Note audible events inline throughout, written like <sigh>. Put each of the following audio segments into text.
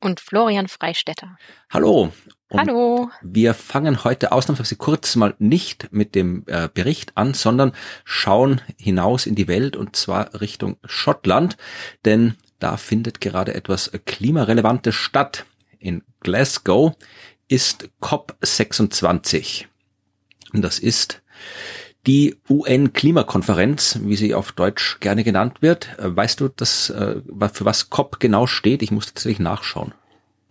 und Florian Freistetter. Hallo. Und Hallo. Wir fangen heute ausnahmsweise kurz mal nicht mit dem äh, Bericht an, sondern schauen hinaus in die Welt und zwar Richtung Schottland, denn da findet gerade etwas Klimarelevantes statt. In Glasgow ist COP26. Und das ist die UN-Klimakonferenz, wie sie auf Deutsch gerne genannt wird. Äh, weißt du, das, äh, für was COP genau steht? Ich muss tatsächlich nachschauen.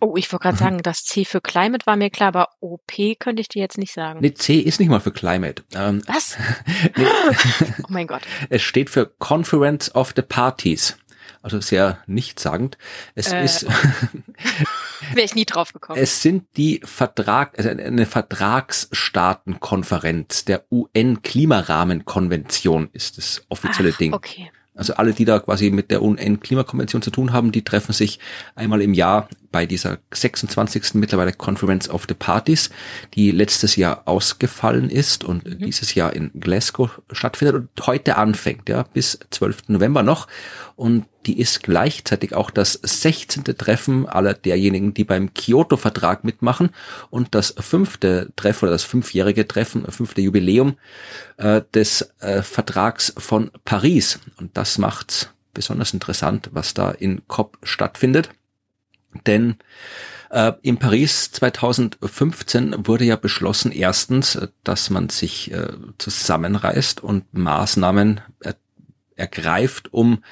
Oh, ich wollte gerade sagen, das C für Climate war mir klar, aber OP könnte ich dir jetzt nicht sagen. Nee, C ist nicht mal für Climate. Ähm, was? <laughs> nee. <laughs> oh mein Gott. Es steht für Conference of the Parties also sehr nichtssagend. Es äh, ist <laughs> wäre ich nie drauf gekommen. Es sind die Vertrag, also eine Vertragsstaatenkonferenz der UN-Klimarahmenkonvention ist das offizielle Ach, Ding. Okay. Also alle, die da quasi mit der UN-Klimakonvention zu tun haben, die treffen sich einmal im Jahr bei dieser 26. mittlerweile Conference of the Parties, die letztes Jahr ausgefallen ist und mhm. dieses Jahr in Glasgow stattfindet und heute anfängt, ja, bis 12. November noch. Und die ist gleichzeitig auch das 16. Treffen aller derjenigen, die beim Kyoto-Vertrag mitmachen und das fünfte Treffen oder das fünfjährige Treffen, fünfte Jubiläum äh, des äh, Vertrags von Paris. Und das macht's besonders interessant, was da in COP stattfindet. Denn äh, in Paris 2015 wurde ja beschlossen, erstens, äh, dass man sich äh, zusammenreißt und Maßnahmen er ergreift, um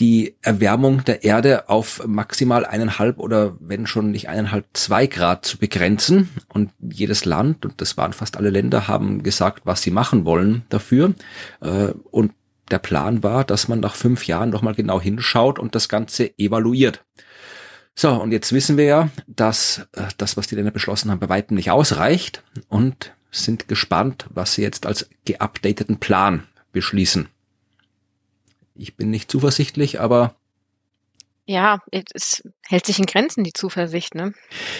die Erwärmung der Erde auf maximal eineinhalb oder wenn schon nicht eineinhalb, zwei Grad zu begrenzen. Und jedes Land, und das waren fast alle Länder, haben gesagt, was sie machen wollen dafür. Äh, und der Plan war, dass man nach fünf Jahren nochmal genau hinschaut und das Ganze evaluiert. So, und jetzt wissen wir ja, dass äh, das, was die Länder beschlossen haben, bei weitem nicht ausreicht und sind gespannt, was sie jetzt als geupdateten Plan beschließen. Ich bin nicht zuversichtlich, aber ja, es hält sich in Grenzen, die Zuversicht, ne?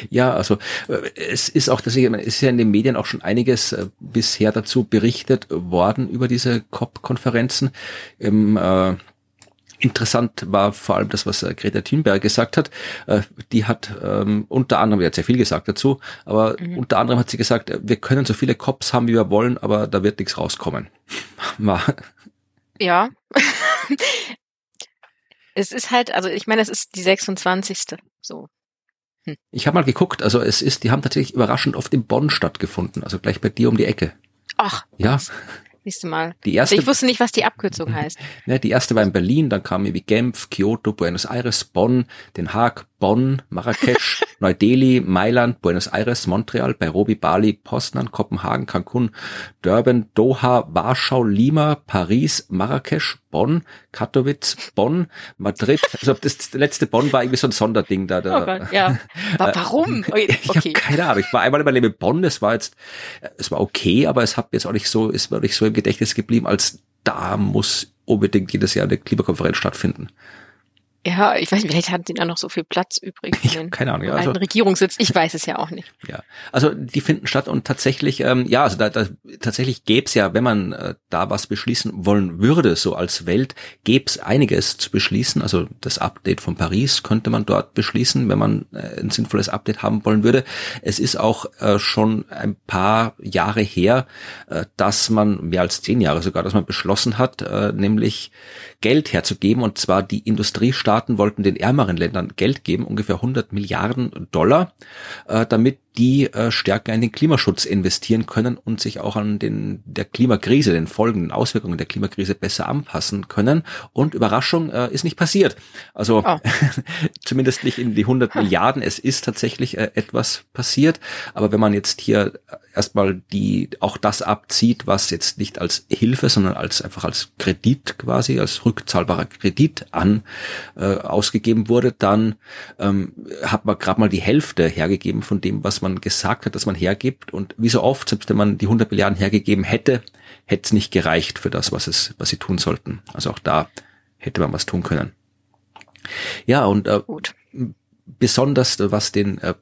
Ja, also äh, es ist auch, dass ich, es ist ja in den Medien auch schon einiges äh, bisher dazu berichtet worden über diese COP-Konferenzen. Im äh, Interessant war vor allem das, was äh, Greta Thunberg gesagt hat. Die hat ähm, unter anderem, die hat sehr viel gesagt dazu, aber mhm. unter anderem hat sie gesagt, wir können so viele Cops haben, wie wir wollen, aber da wird nichts rauskommen. <laughs> War. Ja. Es ist halt, also ich meine, es ist die 26. So. Hm. Ich habe mal geguckt, also es ist, die haben tatsächlich überraschend oft in Bonn stattgefunden, also gleich bei dir um die Ecke. Ach. Ja. Du mal. Die erste, ich wusste nicht, was die Abkürzung <laughs> heißt. Ne, die erste war in Berlin, dann kam irgendwie Genf, Kyoto, Buenos Aires, Bonn, Den Haag, Bonn, Marrakesch, <laughs> Neu-Delhi, Mailand, Buenos Aires, Montreal, Nairobi, Bali, Poznan, Kopenhagen, Cancun, Durban, Doha, Warschau, Lima, Paris, Marrakesch, Bonn, Katowice, Bonn, Madrid. Also das letzte Bonn war irgendwie so ein Sonderding da. da. Oh Gott, ja. Warum? <laughs> Okay. Ich habe keine Ahnung. Ich war einmal in meinem Leben in Bonn. Das war jetzt, es war okay, aber es hat jetzt auch nicht so, ist mir nicht so im Gedächtnis geblieben, als da muss unbedingt jedes Jahr eine Klimakonferenz stattfinden. Ja, ich weiß nicht, vielleicht hatten die da noch so viel Platz übrig. Ich habe keine Ahnung. Ja, also, Regierungssitz, ich weiß es ja auch nicht. Ja, also die finden statt und tatsächlich, ähm, ja, also da, da tatsächlich gäbe es ja, wenn man äh, da was beschließen wollen würde, so als Welt, gäbe es einiges zu beschließen. Also das Update von Paris könnte man dort beschließen, wenn man äh, ein sinnvolles Update haben wollen würde. Es ist auch äh, schon ein paar Jahre her, äh, dass man, mehr als zehn Jahre sogar, dass man beschlossen hat, äh, nämlich Geld herzugeben und zwar die Industriestaaten wollten den ärmeren Ländern Geld geben, ungefähr 100 Milliarden Dollar, äh, damit die äh, stärker in den Klimaschutz investieren können und sich auch an den der Klimakrise, den Folgen, den Auswirkungen der Klimakrise besser anpassen können. Und Überraschung äh, ist nicht passiert. Also oh. <laughs> zumindest nicht in die 100 Milliarden. Es ist tatsächlich äh, etwas passiert. Aber wenn man jetzt hier erstmal die auch das abzieht, was jetzt nicht als Hilfe, sondern als einfach als Kredit quasi, als rückzahlbarer Kredit an äh, ausgegeben wurde, dann ähm, hat man gerade mal die Hälfte hergegeben von dem, was man gesagt hat, dass man hergibt. Und wie so oft, selbst wenn man die 100 Milliarden hergegeben hätte, hätte es nicht gereicht für das, was es, was sie tun sollten. Also auch da hätte man was tun können. Ja, und äh, Gut. besonders was den äh,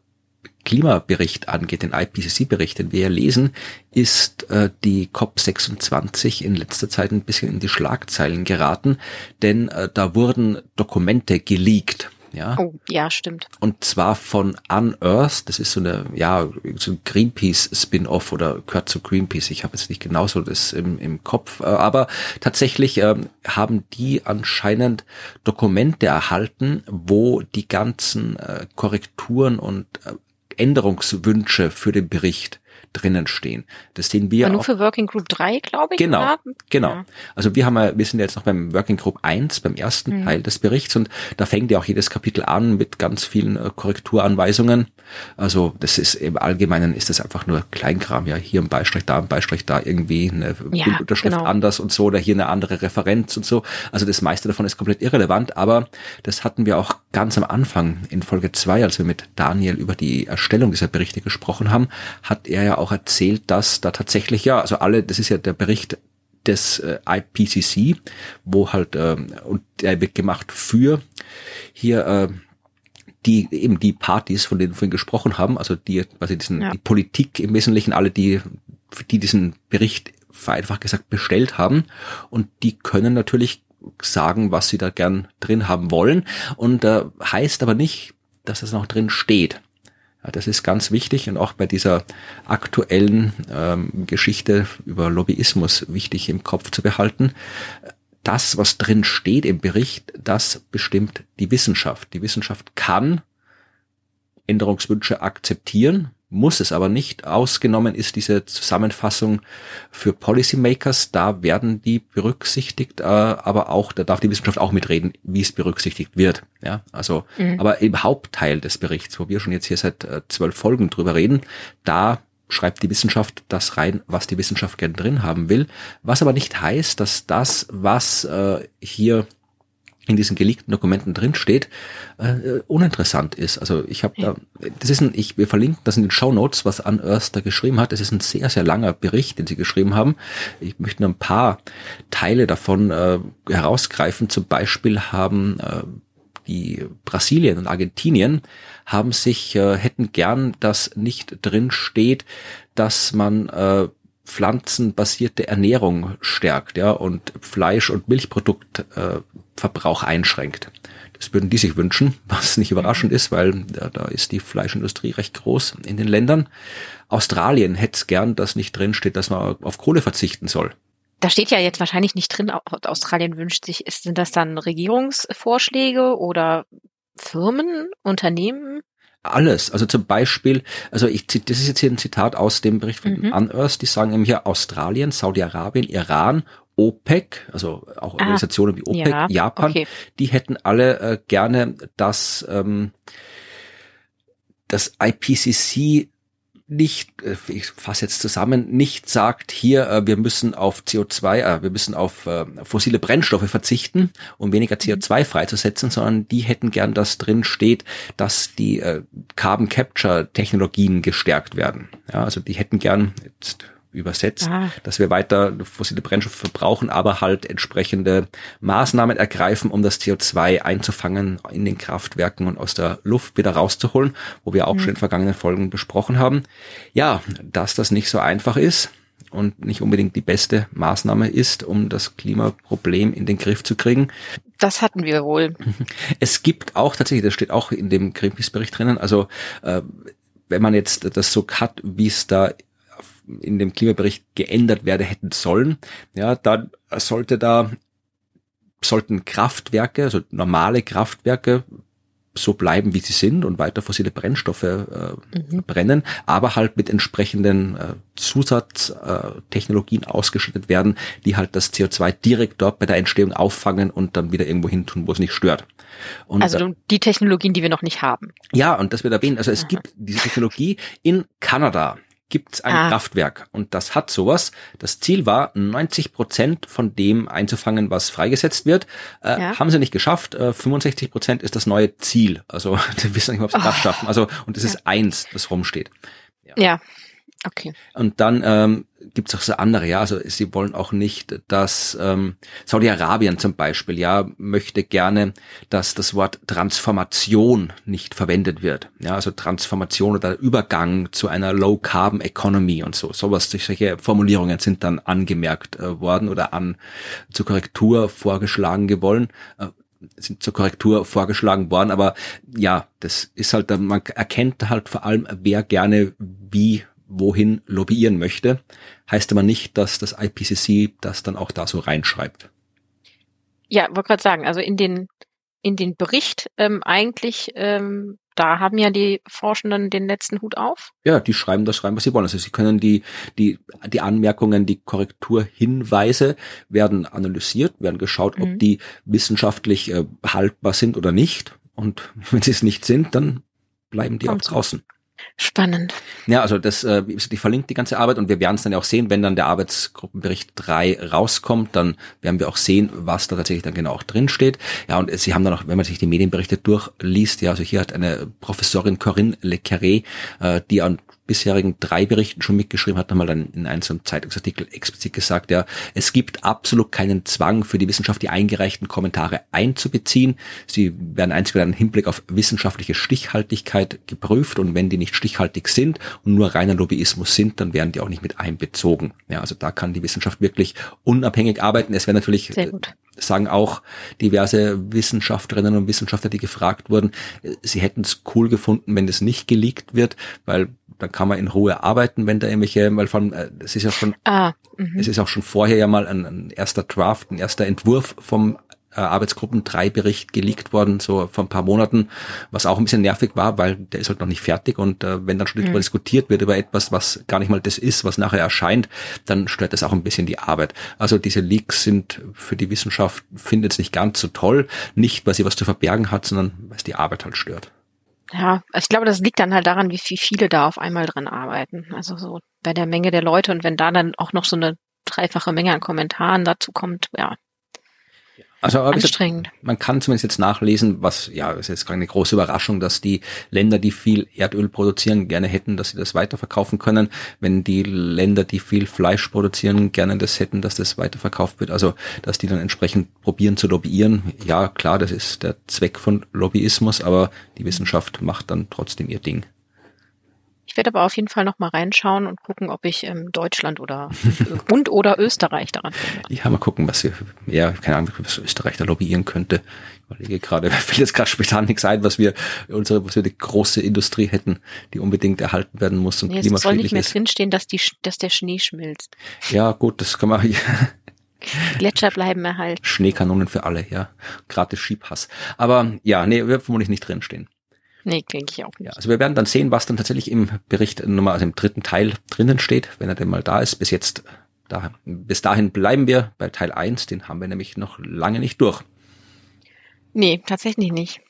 Klimabericht angeht, den IPCC-Bericht, den wir ja lesen, ist äh, die COP26 in letzter Zeit ein bisschen in die Schlagzeilen geraten, denn äh, da wurden Dokumente geleakt ja. Oh, ja, stimmt. Und zwar von Unearth, das ist so eine, ja, so ein Greenpeace-Spin-off oder gehört zu Greenpeace. Ich habe jetzt nicht genauso das im, im Kopf, äh, aber tatsächlich ähm, haben die anscheinend Dokumente erhalten, wo die ganzen äh, Korrekturen und äh, Änderungswünsche für den Bericht drinnen stehen. Das sehen wir Aber nur auch. für Working Group 3, glaube ich. Genau, oder? genau. Ja. Also wir haben ja, wir sind jetzt noch beim Working Group 1, beim ersten mhm. Teil des Berichts und da fängt ja auch jedes Kapitel an mit ganz vielen äh, Korrekturanweisungen. Also das ist im Allgemeinen ist das einfach nur Kleinkram, ja, hier ein Beistrich, da ein Beistrich, da irgendwie eine ja, Unterschrift genau. anders und so oder hier eine andere Referenz und so. Also das meiste davon ist komplett irrelevant, aber das hatten wir auch ganz am Anfang in Folge 2, als wir mit Daniel über die Erstellung dieser Berichte gesprochen haben, hat er ja auch erzählt, dass da tatsächlich ja, also alle, das ist ja der Bericht des äh, IPCC, wo halt äh, und der wird gemacht für hier äh, die eben die Partys, von denen wir vorhin gesprochen haben, also die quasi diesen ja. die Politik im Wesentlichen alle die die diesen Bericht vereinfacht gesagt bestellt haben und die können natürlich sagen, was sie da gern drin haben wollen und äh, heißt aber nicht, dass das noch drin steht. Ja, das ist ganz wichtig und auch bei dieser aktuellen ähm, Geschichte über Lobbyismus wichtig im Kopf zu behalten. Das, was drin steht im Bericht, das bestimmt die Wissenschaft. Die Wissenschaft kann Änderungswünsche akzeptieren, muss es aber nicht. Ausgenommen ist diese Zusammenfassung für Policymakers. Da werden die berücksichtigt, äh, aber auch, da darf die Wissenschaft auch mitreden, wie es berücksichtigt wird. Ja, also, mhm. aber im Hauptteil des Berichts, wo wir schon jetzt hier seit äh, zwölf Folgen drüber reden, da schreibt die Wissenschaft das rein, was die Wissenschaft gern drin haben will. Was aber nicht heißt, dass das, was äh, hier in diesen geleakten Dokumenten drinsteht, äh, uninteressant ist. Also ich habe da, das ist ein, ich, wir verlinken das in den Show Notes, was Anne da geschrieben hat. Das ist ein sehr, sehr langer Bericht, den sie geschrieben haben. Ich möchte nur ein paar Teile davon äh, herausgreifen. Zum Beispiel haben äh, die Brasilien und Argentinien haben sich, äh, hätten gern, dass nicht drin steht, dass man äh, pflanzenbasierte Ernährung stärkt, ja, und Fleisch- und Milchproduktverbrauch äh, einschränkt. Das würden die sich wünschen, <laughs> was nicht überraschend ist, weil ja, da ist die Fleischindustrie recht groß in den Ländern. Australien hätte es gern, dass nicht drin steht, dass man auf Kohle verzichten soll. Da steht ja jetzt wahrscheinlich nicht drin, Australien wünscht sich, sind das dann Regierungsvorschläge oder Firmen, Unternehmen? alles. Also zum Beispiel, also ich, das ist jetzt hier ein Zitat aus dem Bericht von mhm. Unearth, die sagen eben hier Australien, Saudi-Arabien, Iran, OPEC, also auch ah, Organisationen wie OPEC, ja, Japan, okay. die hätten alle äh, gerne, dass ähm, das IPCC nicht, äh, ich fasse jetzt zusammen, nicht sagt, hier, äh, wir müssen auf CO2, äh, wir müssen auf fossile Brennstoffe verzichten, um weniger mhm. CO2 freizusetzen, sondern die hätten gern, dass drin steht, dass die Carbon Capture Technologien gestärkt werden. Ja, also die hätten gern, jetzt übersetzt, ah. dass wir weiter fossile Brennstoffe verbrauchen, aber halt entsprechende Maßnahmen ergreifen, um das CO2 einzufangen in den Kraftwerken und aus der Luft wieder rauszuholen, wo wir auch mhm. schon in vergangenen Folgen besprochen haben. Ja, dass das nicht so einfach ist und nicht unbedingt die beste Maßnahme ist, um das Klimaproblem in den Griff zu kriegen. Das hatten wir wohl. <laughs> Es gibt auch tatsächlich, das steht auch in dem Greenpeace-Bericht drinnen, also äh, wenn man jetzt das so hat, wie es da in dem Klimabericht geändert werden hätten sollen, ja, dann sollte da sollten Kraftwerke, also normale Kraftwerke so bleiben, wie sie sind und weiter fossile Brennstoffe äh, mhm. brennen, aber halt mit entsprechenden äh, Zusatztechnologien äh, ausgestattet werden, die halt das CO2 direkt dort bei der Entstehung auffangen und dann wieder irgendwo hin tun, wo es nicht stört. Und, also äh, die Technologien, die wir noch nicht haben. Ja, und das wird erwähnt. Also es Aha. gibt diese Technologie in Kanada gibt's ein ah. Kraftwerk und das hat sowas. Das Ziel war, 90 Prozent von dem einzufangen, was freigesetzt wird. Äh, ja. Haben sie nicht geschafft. Äh, 65 Prozent ist das neue Ziel. Also <laughs> wir wissen nicht, ob sie oh. das schaffen. Also und es ist ja. eins, das rumsteht. Ja. ja. Okay. Und dann ähm, gibt es auch so andere, ja, also sie wollen auch nicht, dass ähm, Saudi-Arabien zum Beispiel, ja, möchte gerne, dass das Wort Transformation nicht verwendet wird. Ja, also Transformation oder Übergang zu einer Low-Carbon-Economy und so. Sowas, solche Formulierungen sind dann angemerkt äh, worden oder an zur Korrektur vorgeschlagen gewollen. Äh, sind zur Korrektur vorgeschlagen worden, aber ja, das ist halt, man erkennt halt vor allem, wer gerne wie wohin lobbyieren möchte, heißt aber nicht, dass das IPCC das dann auch da so reinschreibt. Ja, wollte gerade sagen, also in den in den Bericht ähm, eigentlich, ähm, da haben ja die Forschenden den letzten Hut auf. Ja, die schreiben das schreiben, was sie wollen. Also sie können die die die Anmerkungen, die Korrekturhinweise werden analysiert, werden geschaut, mhm. ob die wissenschaftlich äh, haltbar sind oder nicht. Und <laughs> wenn sie es nicht sind, dann bleiben die Kommt auch draußen. Spannend. Ja, also das, äh, ich verlinke die ganze Arbeit und wir werden es dann ja auch sehen, wenn dann der Arbeitsgruppenbericht 3 rauskommt, dann werden wir auch sehen, was da tatsächlich dann genau auch drin steht. Ja, und sie haben dann auch, wenn man sich die Medienberichte durchliest, ja, also hier hat eine Professorin Corinne Le Carré, äh, die an bisherigen drei Berichten schon mitgeschrieben hat, nochmal in einem Zeitungsartikel explizit gesagt, ja, es gibt absolut keinen Zwang für die Wissenschaft, die eingereichten Kommentare einzubeziehen. Sie werden einzig mit einem Hinblick auf wissenschaftliche Stichhaltigkeit geprüft und wenn die nicht stichhaltig sind und nur reiner Lobbyismus sind, dann werden die auch nicht mit einbezogen. Ja, also da kann die Wissenschaft wirklich unabhängig arbeiten. Es wäre natürlich sagen auch diverse Wissenschaftlerinnen und Wissenschaftler, die gefragt wurden, sie hätten es cool gefunden, wenn das nicht geleakt wird, weil dann kann man in Ruhe arbeiten, wenn da irgendwelche, weil von, äh, es ist ja schon, ah, es ist auch schon vorher ja mal ein, ein erster Draft, ein erster Entwurf vom äh, Arbeitsgruppen 3 Bericht geleakt worden, so vor ein paar Monaten, was auch ein bisschen nervig war, weil der ist halt noch nicht fertig und äh, wenn dann schon mhm. diskutiert wird über etwas, was gar nicht mal das ist, was nachher erscheint, dann stört das auch ein bisschen die Arbeit. Also diese Leaks sind für die Wissenschaft, findet es nicht ganz so toll, nicht weil sie was zu verbergen hat, sondern weil es die Arbeit halt stört. Ja, ich glaube, das liegt dann halt daran, wie viele da auf einmal dran arbeiten. Also so bei der Menge der Leute und wenn da dann auch noch so eine dreifache Menge an Kommentaren dazu kommt, ja, also anstrengend. man kann zumindest jetzt nachlesen, was ja ist jetzt keine große Überraschung, dass die Länder, die viel Erdöl produzieren, gerne hätten, dass sie das weiterverkaufen können. Wenn die Länder, die viel Fleisch produzieren, gerne das hätten, dass das weiterverkauft wird. Also dass die dann entsprechend probieren zu lobbyieren. Ja, klar, das ist der Zweck von Lobbyismus, aber die Wissenschaft macht dann trotzdem ihr Ding. Ich werde aber auf jeden Fall noch mal reinschauen und gucken, ob ich ähm, Deutschland oder und oder Österreich daran finde. Ja, mal gucken, was wir, ja, keine Ahnung, was Österreich da lobbyieren könnte. Ich überlege gerade, <laughs> fällt jetzt gerade spontan nichts ein, was wir unsere, was wir die große Industrie hätten, die unbedingt erhalten werden muss und nee, klimaschädlich ist. Es soll nicht mehr ist. drinstehen, dass die, dass der Schnee schmilzt. Ja, gut, das kann man, <laughs> ja. Gletscher bleiben erhalten. Schneekanonen für alle, ja. Gratis Schiebhass. Aber ja, nee, wird vermutlich nicht drinstehen. Nee, denke ich auch nicht. Ja, also wir werden dann sehen, was dann tatsächlich im Bericht Nummer, also im dritten Teil drinnen steht, wenn er denn mal da ist. Bis jetzt, da, bis dahin bleiben wir bei Teil 1, den haben wir nämlich noch lange nicht durch. Nee, tatsächlich nicht.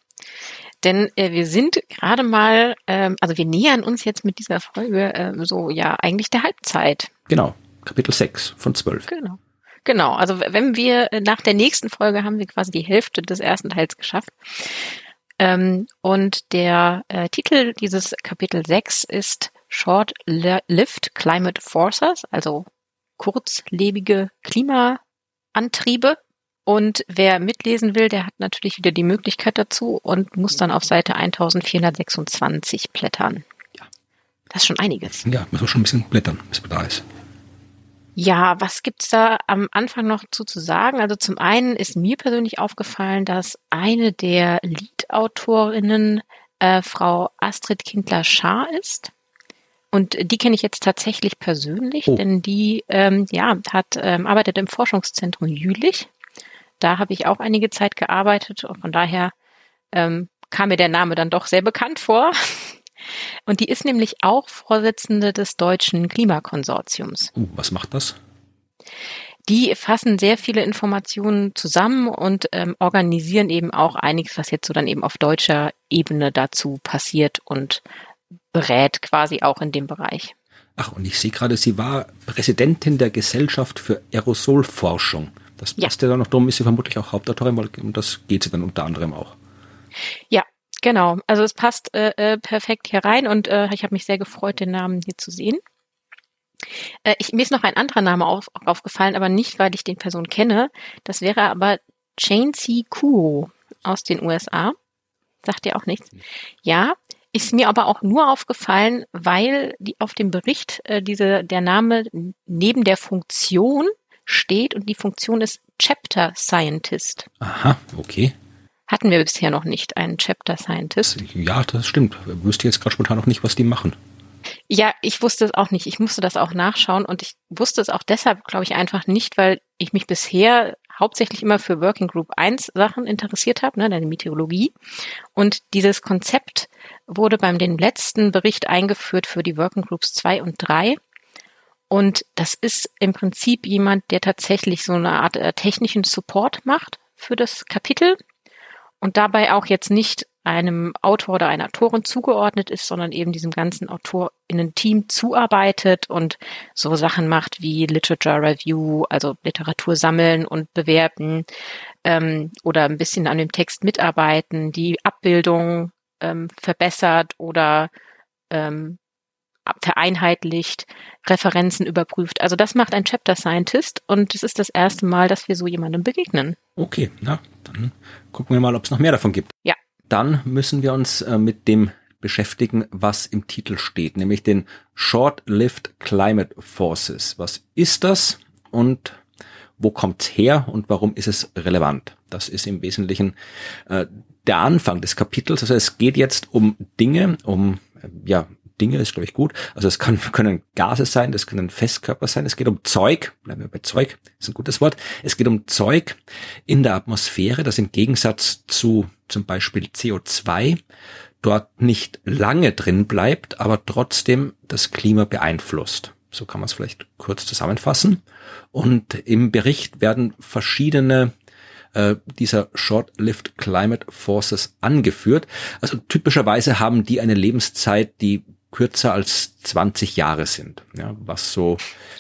Denn äh, wir sind gerade mal, ähm, also wir nähern uns jetzt mit dieser Folge äh, so ja eigentlich der Halbzeit. Genau, Kapitel 6 von 12. Genau. Genau, also wenn wir äh, nach der nächsten Folge haben wir quasi die Hälfte des ersten Teils geschafft. Ähm, und der äh, Titel dieses Kapitel 6 ist Short-Lived Climate Forces, also kurzlebige Klimaantriebe. Und wer mitlesen will, der hat natürlich wieder die Möglichkeit dazu und muss dann auf Seite 1426 blättern. Ja. Das ist schon einiges. Ja, muss auch schon ein bisschen blättern, bis man da ist. Ja, was gibt's da am Anfang noch zu, zu sagen? Also zum einen ist mir persönlich aufgefallen, dass eine der Lead-Autorinnen äh, Frau Astrid Kindler-Schaar ist. Und die kenne ich jetzt tatsächlich persönlich, oh. denn die ähm, ja, hat, ähm, arbeitet im Forschungszentrum Jülich. Da habe ich auch einige Zeit gearbeitet und von daher ähm, kam mir der Name dann doch sehr bekannt vor. <laughs> Und die ist nämlich auch Vorsitzende des Deutschen Klimakonsortiums. Uh, was macht das? Die fassen sehr viele Informationen zusammen und ähm, organisieren eben auch einiges, was jetzt so dann eben auf deutscher Ebene dazu passiert und berät quasi auch in dem Bereich. Ach, und ich sehe gerade, sie war Präsidentin der Gesellschaft für Aerosolforschung. Das passt ja, ja dann noch drum, ist sie vermutlich auch Hauptautorin, weil um das geht sie dann unter anderem auch. Ja, genau. Also es passt äh, äh, perfekt hier rein und äh, ich habe mich sehr gefreut, den Namen hier zu sehen. Äh, ich, mir ist noch ein anderer Name auf, aufgefallen, aber nicht, weil ich den Person kenne. Das wäre aber Chainsy Kuo aus den USA. Sagt ihr auch nichts? Ja, ist mir aber auch nur aufgefallen, weil die auf dem Bericht äh, diese der Name neben der Funktion steht und die Funktion ist Chapter Scientist. Aha, okay. Hatten wir bisher noch nicht einen Chapter Scientist? Ja, das stimmt. Ich wüsste jetzt gerade spontan noch nicht, was die machen. Ja, ich wusste es auch nicht. Ich musste das auch nachschauen und ich wusste es auch deshalb, glaube ich, einfach nicht, weil ich mich bisher hauptsächlich immer für Working Group 1 Sachen interessiert habe, ne, deine Meteorologie. Und dieses Konzept wurde beim den letzten Bericht eingeführt für die Working Groups 2 und 3. Und das ist im Prinzip jemand, der tatsächlich so eine Art äh, technischen Support macht für das Kapitel und dabei auch jetzt nicht einem Autor oder einer Autorin zugeordnet ist, sondern eben diesem ganzen AutorInnen-Team zuarbeitet und so Sachen macht wie Literature Review, also Literatur sammeln und bewerten ähm, oder ein bisschen an dem Text mitarbeiten, die Abbildung ähm, verbessert oder ähm, vereinheitlicht, Referenzen überprüft. Also das macht ein Chapter Scientist und es ist das erste Mal, dass wir so jemandem begegnen. Okay, na, dann gucken wir mal, ob es noch mehr davon gibt. Ja. Dann müssen wir uns äh, mit dem beschäftigen, was im Titel steht, nämlich den Short-Lived Climate Forces. Was ist das und wo kommt's her und warum ist es relevant? Das ist im Wesentlichen äh, der Anfang des Kapitels. Also es geht jetzt um Dinge, um äh, ja Dinge ist, glaube ich, gut. Also es kann, <laughs> können Gase sein, das können Festkörper sein. Es geht um Zeug, bleiben wir bei Zeug, ist ein gutes Wort. Es geht um Zeug in der Atmosphäre, das im Gegensatz zu zum Beispiel CO2 dort nicht lange drin bleibt, aber trotzdem das Klima beeinflusst. So kann man es vielleicht kurz zusammenfassen. Und im Bericht werden verschiedene äh, dieser Short-Lived Climate Forces angeführt. Also typischerweise haben die eine Lebenszeit, die kürzer als 20 Jahre sind, ja, was so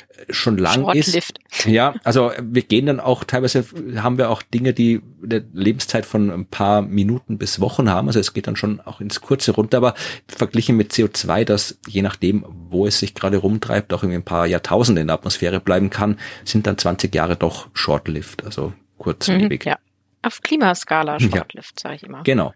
äh, schon lang ist. Ja, also wir gehen dann auch teilweise haben wir auch Dinge, die eine Lebenszeit von ein paar Minuten bis Wochen haben. Also es geht dann schon auch ins Kurze runter, aber verglichen mit CO2, das je nachdem, wo es sich gerade rumtreibt, auch irgendwie ein paar Jahrtausende in der Atmosphäre bleiben kann, sind dann 20 Jahre doch short-lived, also kurzlebig. Mhm, ja. Auf Klimaskala short-lived, ja. sage ich immer. Genau.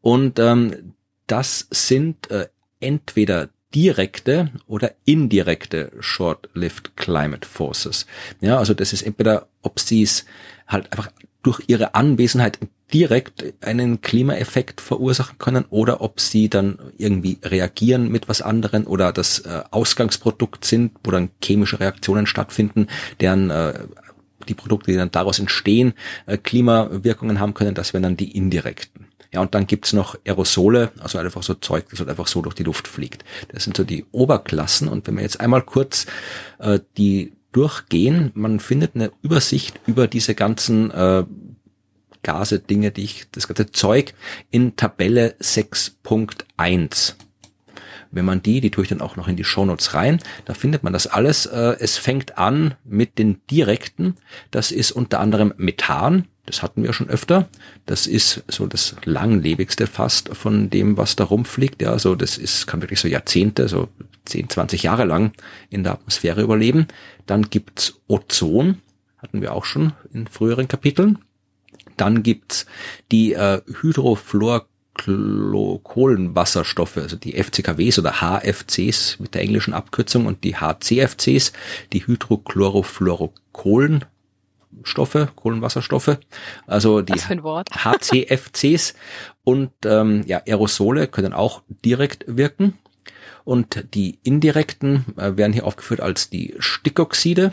Und ähm, das sind äh, entweder direkte oder indirekte Short-Lived Climate Forces. Ja, also das ist entweder, ob sie es halt einfach durch ihre Anwesenheit direkt einen Klimaeffekt verursachen können oder ob sie dann irgendwie reagieren mit was anderen oder das äh, Ausgangsprodukt sind, wo dann chemische Reaktionen stattfinden, deren äh, die Produkte, die dann daraus entstehen, äh, Klimawirkungen haben können, das wären dann die indirekten. Ja, und dann gibt's noch Aerosole, also einfach so Zeug, das halt einfach so durch die Luft fliegt. Das sind so die Oberklassen. Und wenn wir jetzt einmal kurz äh, die durchgehen, man findet eine Übersicht über diese ganzen äh, Gase, Dinge, die ich, das ganze Zeug in Tabelle 6.1 wenn man die, die tue ich dann auch noch in die Shownotes rein, da findet man das alles. Äh, es fängt an mit den direkten. Das ist unter anderem Methan. Das hatten wir schon öfter. Das ist so das langlebigste fast von dem, was da rumfliegt. Ja, also das ist, kann wirklich so Jahrzehnte, so 10, 20 Jahre lang in der Atmosphäre überleben. Dann gibt's Ozon, hatten wir auch schon in früheren Kapiteln. Dann gibt's die äh, Hydrofluorkohlenwasserstoffe, also die FCKWs oder HFCs mit der englischen Abkürzung und die HCFCs, die Hydrochlorofluorokohlen Stoffe, Kohlenwasserstoffe, also die HCFCs <laughs> und ähm, ja, Aerosole können auch direkt wirken. Und die indirekten äh, werden hier aufgeführt als die Stickoxide,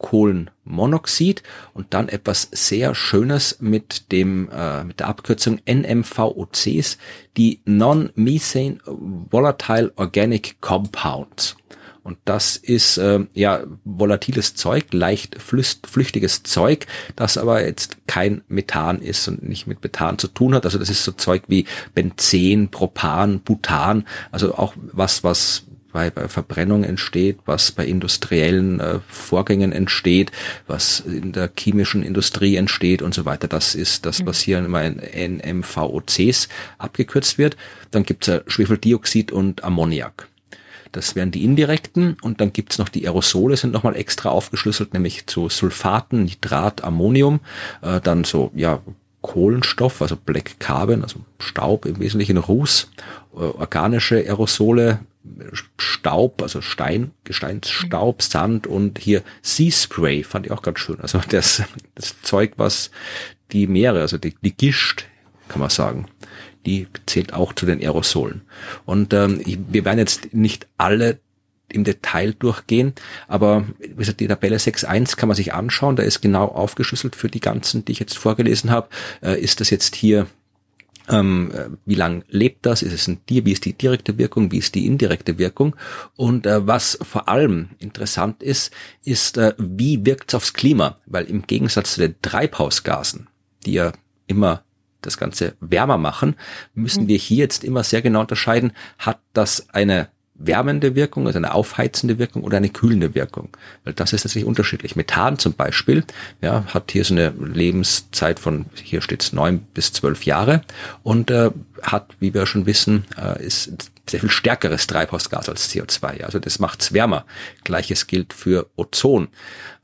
Kohlenmonoxid und dann etwas sehr Schönes mit dem äh, mit der Abkürzung NMVOCs, die Non-Methane Volatile Organic Compounds. Und das ist äh, ja volatiles Zeug, leicht flüchtiges Zeug, das aber jetzt kein Methan ist und nicht mit Methan zu tun hat. Also das ist so Zeug wie Benzen, Propan, Butan, also auch was, was bei, bei Verbrennung entsteht, was bei industriellen äh, Vorgängen entsteht, was in der chemischen Industrie entsteht und so weiter. Das ist das, was hier immer in NMVOCs abgekürzt wird. Dann gibt's ja Schwefeldioxid und Ammoniak. Das wären die indirekten und dann gibt's noch die Aerosole, sind nochmal extra aufgeschlüsselt, nämlich zu Sulfaten, Nitrat, Ammonium, äh, dann so, ja, Kohlenstoff, also Black Carbon, also Staub im Wesentlichen Ruß, äh, organische Aerosole, Staub, also Stein, Gesteinsstaub, mhm. Sand und hier Sea Spray fand ich auch ganz schön. Also <laughs> das, das Zeug, was die Meere, also die, die Gischt, kann man sagen, die zählt auch zu den Aerosolen. Und ähm, wir werden jetzt nicht alle im Detail durchgehen, aber wie gesagt, die Tabelle 6.1 kann man sich anschauen, da ist genau aufgeschlüsselt für die ganzen, die ich jetzt vorgelesen habe. Äh, ist das jetzt hier ähm, äh, wie lang lebt das? Ist es ein Tier? Wie ist die direkte Wirkung? Wie ist die indirekte Wirkung? Und äh, was vor allem interessant ist, ist, äh, wie wirkt es aufs Klima? Weil im Gegensatz zu den Treibhausgasen, die ja immer das Ganze wärmer machen, müssen mhm. wir hier jetzt immer sehr genau unterscheiden, hat das eine wärmende Wirkung, also eine aufheizende Wirkung oder eine kühlende Wirkung. Weil das ist tatsächlich unterschiedlich. Methan zum Beispiel, ja, hat hier so eine Lebenszeit von, hier steht's neun bis zwölf Jahre und äh, hat, wie wir schon wissen, äh, ist sehr viel stärkeres Treibhausgas als CO2. Also das macht's wärmer. Gleiches gilt für Ozon.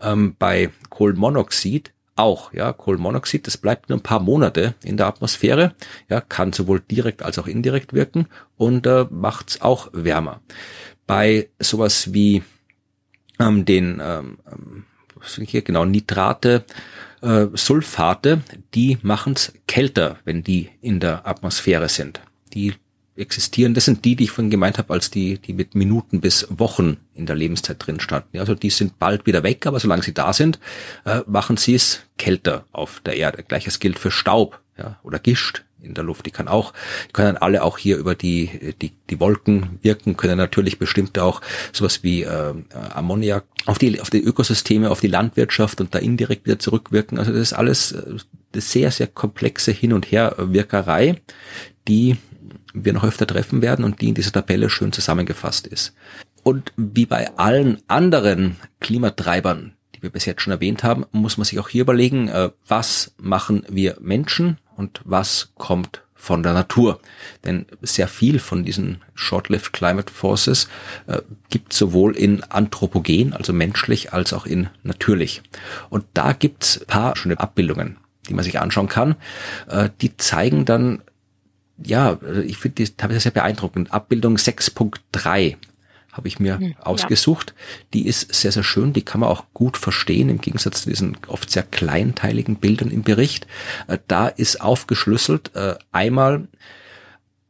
Ähm, bei Kohlenmonoxid auch, ja, Kohlenmonoxid, das bleibt nur ein paar Monate in der Atmosphäre, ja, kann sowohl direkt als auch indirekt wirken und äh, macht's auch wärmer. Bei sowas wie ähm, den, ähm, ähm was sind hier genau, Nitrate, äh, Sulfate, die machen's kälter, wenn die in der Atmosphäre sind. Die existieren. Das sind die, die ich vorhin gemeint habe, als die, die mit Minuten bis Wochen in der Lebenszeit drin standen. Also die sind bald wieder weg, aber solange sie da sind, äh, machen sie es kälter auf der Erde. Gleiches gilt für Staub ja, oder Gischt in der Luft. Die kann auch, die können alle auch hier über die, die, die Wolken wirken, können natürlich bestimmt auch sowas wie äh, Ammoniak auf die, auf die Ökosysteme, auf die Landwirtschaft und da indirekt wieder zurückwirken. Also das ist alles äh, sehr, sehr komplexe Hin- und Herwirkerei, die wir noch öfter treffen werden und die in dieser Tabelle schön zusammengefasst ist. Und wie bei allen anderen Klimatreibern, die wir bis jetzt schon erwähnt haben, muss man sich auch hier überlegen, äh, was machen wir Menschen und was kommt von der Natur. Denn sehr viel von diesen Short-Lived Climate Forces äh, gibt sowohl in anthropogen, also menschlich, als auch in natürlich. Und da gibt's paar schöne Abbildungen, die man sich anschauen kann. Äh, die zeigen dann ja, ich finde die teilweise sehr beeindruckend. Abbildung 6.3 habe ich mir hm, ausgesucht. Ja. Die ist sehr, sehr schön. Die kann man auch gut verstehen im Gegensatz zu diesen oft sehr kleinteiligen Bildern im Bericht. Äh, da ist aufgeschlüsselt äh, einmal,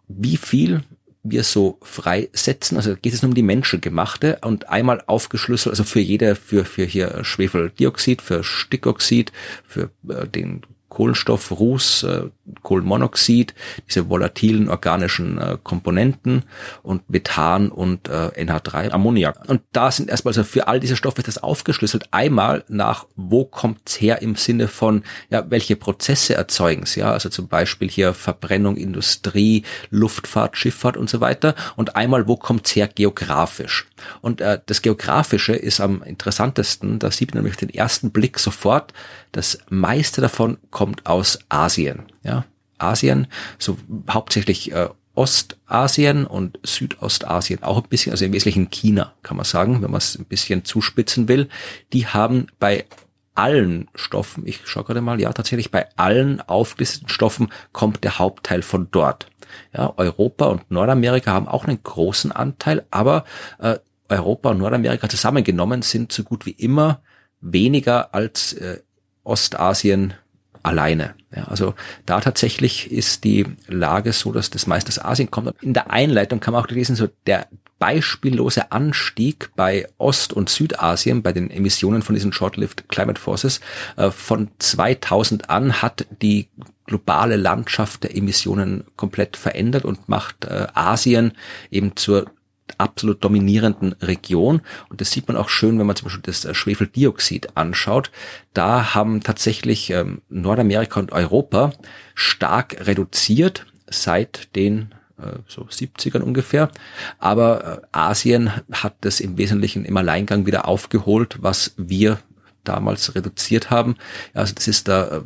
wie viel wir so freisetzen, also geht es nur um die menschengemachte und einmal aufgeschlüsselt, also für jede, für, für hier Schwefeldioxid, für Stickoxid, für äh, den Kohlenstoff, Ruß, äh, Kohlenmonoxid, diese volatilen organischen äh, Komponenten und Methan und äh, NH3, Ammoniak. Und da sind erstmal also für all diese Stoffe das aufgeschlüsselt. Einmal nach, wo kommt's her im Sinne von, ja, welche Prozesse erzeugen's, ja, also zum Beispiel hier Verbrennung, Industrie, Luftfahrt, Schifffahrt und so weiter. Und einmal, wo kommt's her geografisch. Und äh, das Geografische ist am interessantesten, da sieht man nämlich den ersten Blick sofort, das meiste davon kommt aus Asien. Ja, Asien, so hauptsächlich äh, Ostasien und Südostasien auch ein bisschen, also im Wesentlichen China, kann man sagen, wenn man es ein bisschen zuspitzen will. Die haben bei allen Stoffen, ich schaue gerade mal, ja tatsächlich bei allen aufgelisteten Stoffen kommt der Hauptteil von dort. Ja, Europa und Nordamerika haben auch einen großen Anteil, aber äh, Europa und Nordamerika zusammengenommen sind so gut wie immer weniger als äh, Ostasien alleine. Ja, also da tatsächlich ist die Lage so, dass das meist aus Asien kommt. In der Einleitung kann man auch lesen, so der beispiellose Anstieg bei Ost- und Südasien bei den Emissionen von diesen Short-Lived Climate Forces äh, von 2000 an hat die globale Landschaft der Emissionen komplett verändert und macht äh, Asien eben zur absolut dominierenden Region. Und das sieht man auch schön, wenn man zum Beispiel das äh, Schwefeldioxid anschaut. Da haben tatsächlich ähm, Nordamerika und Europa stark reduziert seit den äh, so 70ern ungefähr. Aber äh, Asien hat das im Wesentlichen im Alleingang wieder aufgeholt, was wir damals reduziert haben. Also das ist da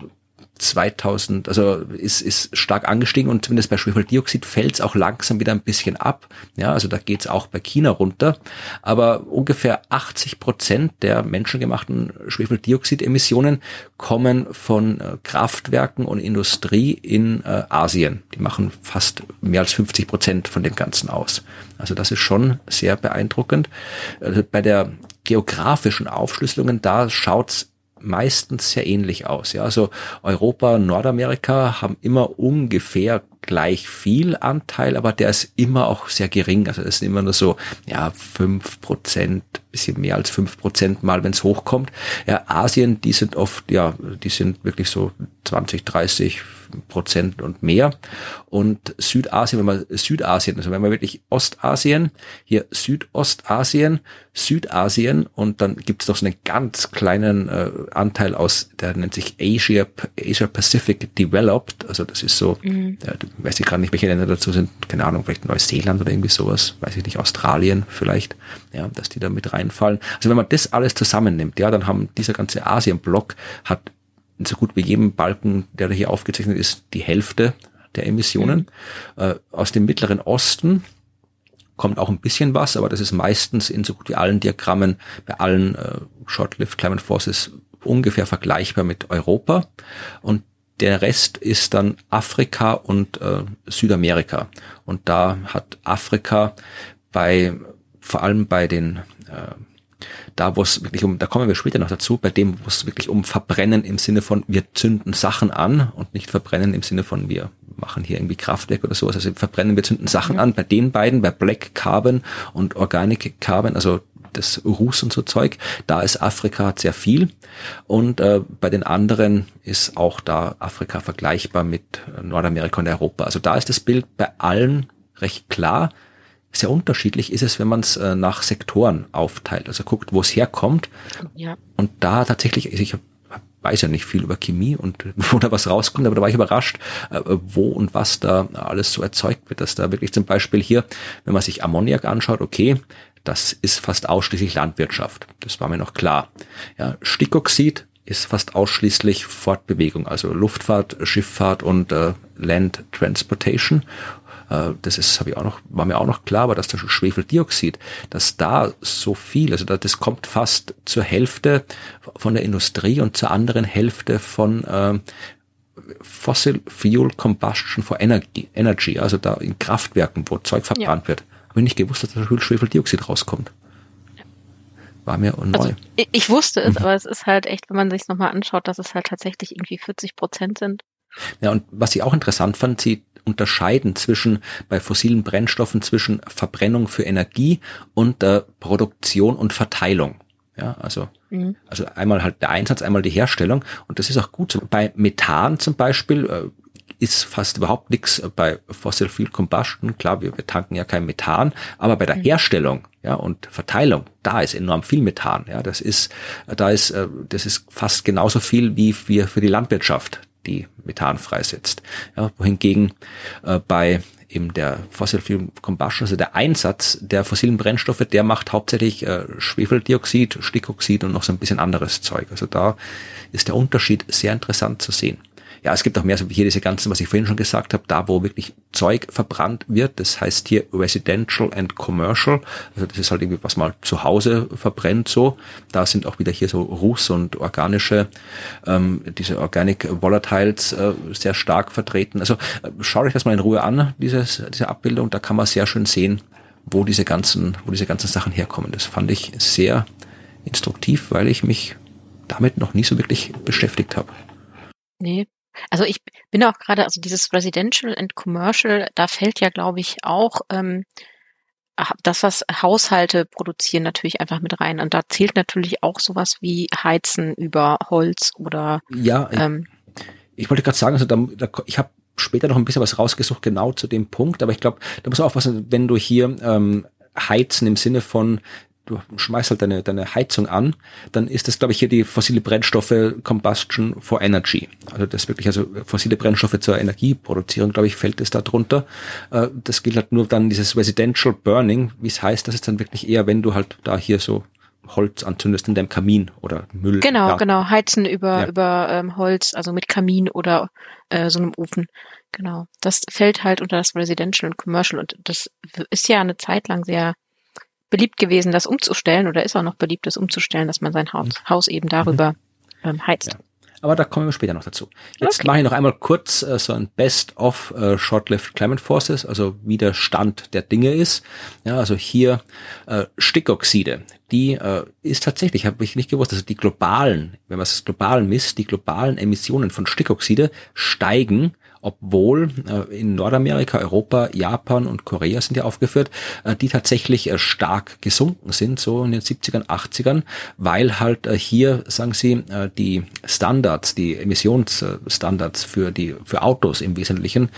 2000, also ist, ist stark angestiegen und zumindest bei Schwefeldioxid fällt es auch langsam wieder ein bisschen ab. Ja, also da geht es auch bei China runter. Aber ungefähr 80 Prozent der menschengemachten Schwefeldioxidemissionen kommen von äh, Kraftwerken und Industrie in äh, Asien. Die machen fast mehr als 50 Prozent von dem Ganzen aus. Also das ist schon sehr beeindruckend. Also bei der geografischen Aufschlüsselungen, da schaut's meistens sehr ähnlich aus. Ja, also Europa, Nordamerika haben immer ungefähr gleich viel Anteil, aber der ist immer auch sehr gering. Also das sind immer nur so, ja, fünf Prozent, bisschen mehr als fünf Prozent mal, wenn es hochkommt. Ja, Asien, die sind oft, ja, die sind wirklich so 20, 30 Prozent und mehr. Und Südasien, wenn man Südasien, also wenn man wirklich Ostasien, hier Südostasien, Südasien und dann gibt es noch so einen ganz kleinen äh, Anteil aus, der nennt sich Asia, Asia Pacific Developed. Also das ist so, mhm. ja, weiß ich gerade nicht, welche Länder dazu sind, keine Ahnung, vielleicht Neuseeland oder irgendwie sowas, weiß ich nicht, Australien vielleicht, ja, dass die da mit reinfallen. Also wenn man das alles zusammennimmt, ja, dann haben dieser ganze Asienblock hat so gut wie jedem Balken, der da hier aufgezeichnet ist, die Hälfte der Emissionen. Mhm. Äh, aus dem Mittleren Osten kommt auch ein bisschen was, aber das ist meistens in so gut wie allen Diagrammen bei allen äh, Short-Lived Climate Forces ungefähr vergleichbar mit Europa. Und der Rest ist dann Afrika und äh, Südamerika. Und da hat Afrika bei, vor allem bei den, äh, da wo es wirklich um, da kommen wir später noch dazu, bei dem, wo es wirklich um Verbrennen im Sinne von, wir zünden Sachen an und nicht Verbrennen im Sinne von, wir machen hier irgendwie Kraftwerk oder sowas, also verbrennen, wir zünden Sachen an, bei den beiden, bei Black Carbon und Organic Carbon, also das Ruß und so Zeug. Da ist Afrika sehr viel und äh, bei den anderen ist auch da Afrika vergleichbar mit Nordamerika und Europa. Also da ist das Bild bei allen recht klar. Sehr unterschiedlich ist es, wenn man es äh, nach Sektoren aufteilt. Also guckt, wo es herkommt. Ja. Und da tatsächlich, ich weiß ja nicht viel über Chemie und <laughs> wo da was rauskommt, aber da war ich überrascht, äh, wo und was da alles so erzeugt wird, dass da wirklich zum Beispiel hier, wenn man sich Ammoniak anschaut, okay, das ist fast ausschließlich Landwirtschaft. Das war mir noch klar. Ja, Stickoxid ist fast ausschließlich Fortbewegung, also Luftfahrt, Schifffahrt und äh, Land Transportation. Äh, das ist, habe ich auch noch, war mir auch noch klar, aber dass das Schwefeldioxid, dass da so viel, also das kommt fast zur Hälfte von der Industrie und zur anderen Hälfte von äh, Fossil Fuel Combustion for Energy, Energy, also da in Kraftwerken, wo Zeug verbrannt ja. wird. Habe ich nicht gewusst, dass da Schwefeldioxid rauskommt. War mir neu. Also, ich, wusste es, mhm. aber es ist halt echt, wenn man sich nochmal anschaut, dass es halt tatsächlich irgendwie 40 Prozent sind. Ja, und was ich auch interessant fand, sie unterscheiden zwischen, bei fossilen Brennstoffen zwischen Verbrennung für Energie und äh, Produktion und Verteilung. Ja, also, mhm. also einmal halt der Einsatz, einmal die Herstellung. Und das ist auch gut. Bei Methan zum Beispiel äh, ist fast überhaupt nichts bei Fossil Fuel Combustion. Klar, wir, wir tanken ja kein Methan, aber bei der mhm. Herstellung ja, und Verteilung, da ist enorm viel Methan. Ja, das ist, da ist, äh, das ist fast genauso viel wie wir für die Landwirtschaft, die Methan freisetzt. Ja, wohingegen äh, bei eben der Fossil Fuel Combustion, also der Einsatz der fossilen Brennstoffe, der macht hauptsächlich äh, Schwefeldioxid, Stickoxid und noch so ein bisschen anderes Zeug. Also da ist der Unterschied sehr interessant zu sehen. Ja, es gibt auch mehr, so hier diese ganzen, was ich vorhin schon gesagt habe, da wo wirklich Zeug verbrannt wird. Das heißt hier Residential and Commercial. Also das ist halt irgendwie, was mal zu Hause verbrennt so. Da sind auch wieder hier so Ruß und organische, ähm, diese Organic Volatiles äh, sehr stark vertreten. Also äh, schaut euch das mal in Ruhe an, dieses, diese Abbildung. Da kann man sehr schön sehen, wo diese ganzen, wo diese ganzen Sachen herkommen. Das fand ich sehr instruktiv, weil ich mich damit noch nie so wirklich beschäftigt habe. Nee, also ich bin auch gerade, also dieses Residential and Commercial, da fällt ja, glaube ich, auch ähm, das, was Haushalte produzieren, natürlich einfach mit rein. Und da zählt natürlich auch sowas wie Heizen über Holz oder ja. Ähm, ich wollte gerade sagen, also da, da, ich habe später noch ein bisschen was rausgesucht, genau zu dem Punkt, aber ich glaube, da muss auch was, wenn du hier ähm, heizen im Sinne von du schmeißt halt deine, deine Heizung an, dann ist das, glaube ich, hier die fossile Brennstoffe Combustion for Energy. Also das wirklich, also fossile Brennstoffe zur Energieproduzierung, glaube ich, fällt es da drunter. Äh, das gilt halt nur dann dieses Residential Burning, wie es heißt, das ist dann wirklich eher, wenn du halt da hier so Holz anzündest in deinem Kamin oder Müll. Genau, ja. genau, heizen über, ja. über ähm, Holz, also mit Kamin oder äh, so einem Ofen. Genau. Das fällt halt unter das Residential und Commercial und das ist ja eine Zeit lang sehr beliebt gewesen, das umzustellen oder ist auch noch beliebt, das umzustellen, dass man sein Haus, mhm. Haus eben darüber ähm, heizt. Ja. Aber da kommen wir später noch dazu. Jetzt okay. mache ich noch einmal kurz äh, so ein Best of äh, Short-Lived Climate Forces, also wie der Stand der Dinge ist. Ja, also hier äh, Stickoxide. Die äh, ist tatsächlich, habe ich nicht gewusst, also die globalen, wenn man es global misst, die globalen Emissionen von Stickoxide steigen obwohl äh, in Nordamerika, Europa, Japan und Korea sind ja aufgeführt, äh, die tatsächlich äh, stark gesunken sind, so in den 70ern, 80ern, weil halt hier, sagen sie, die Standards, die Emissionsstandards für die für Autos im Wesentlichen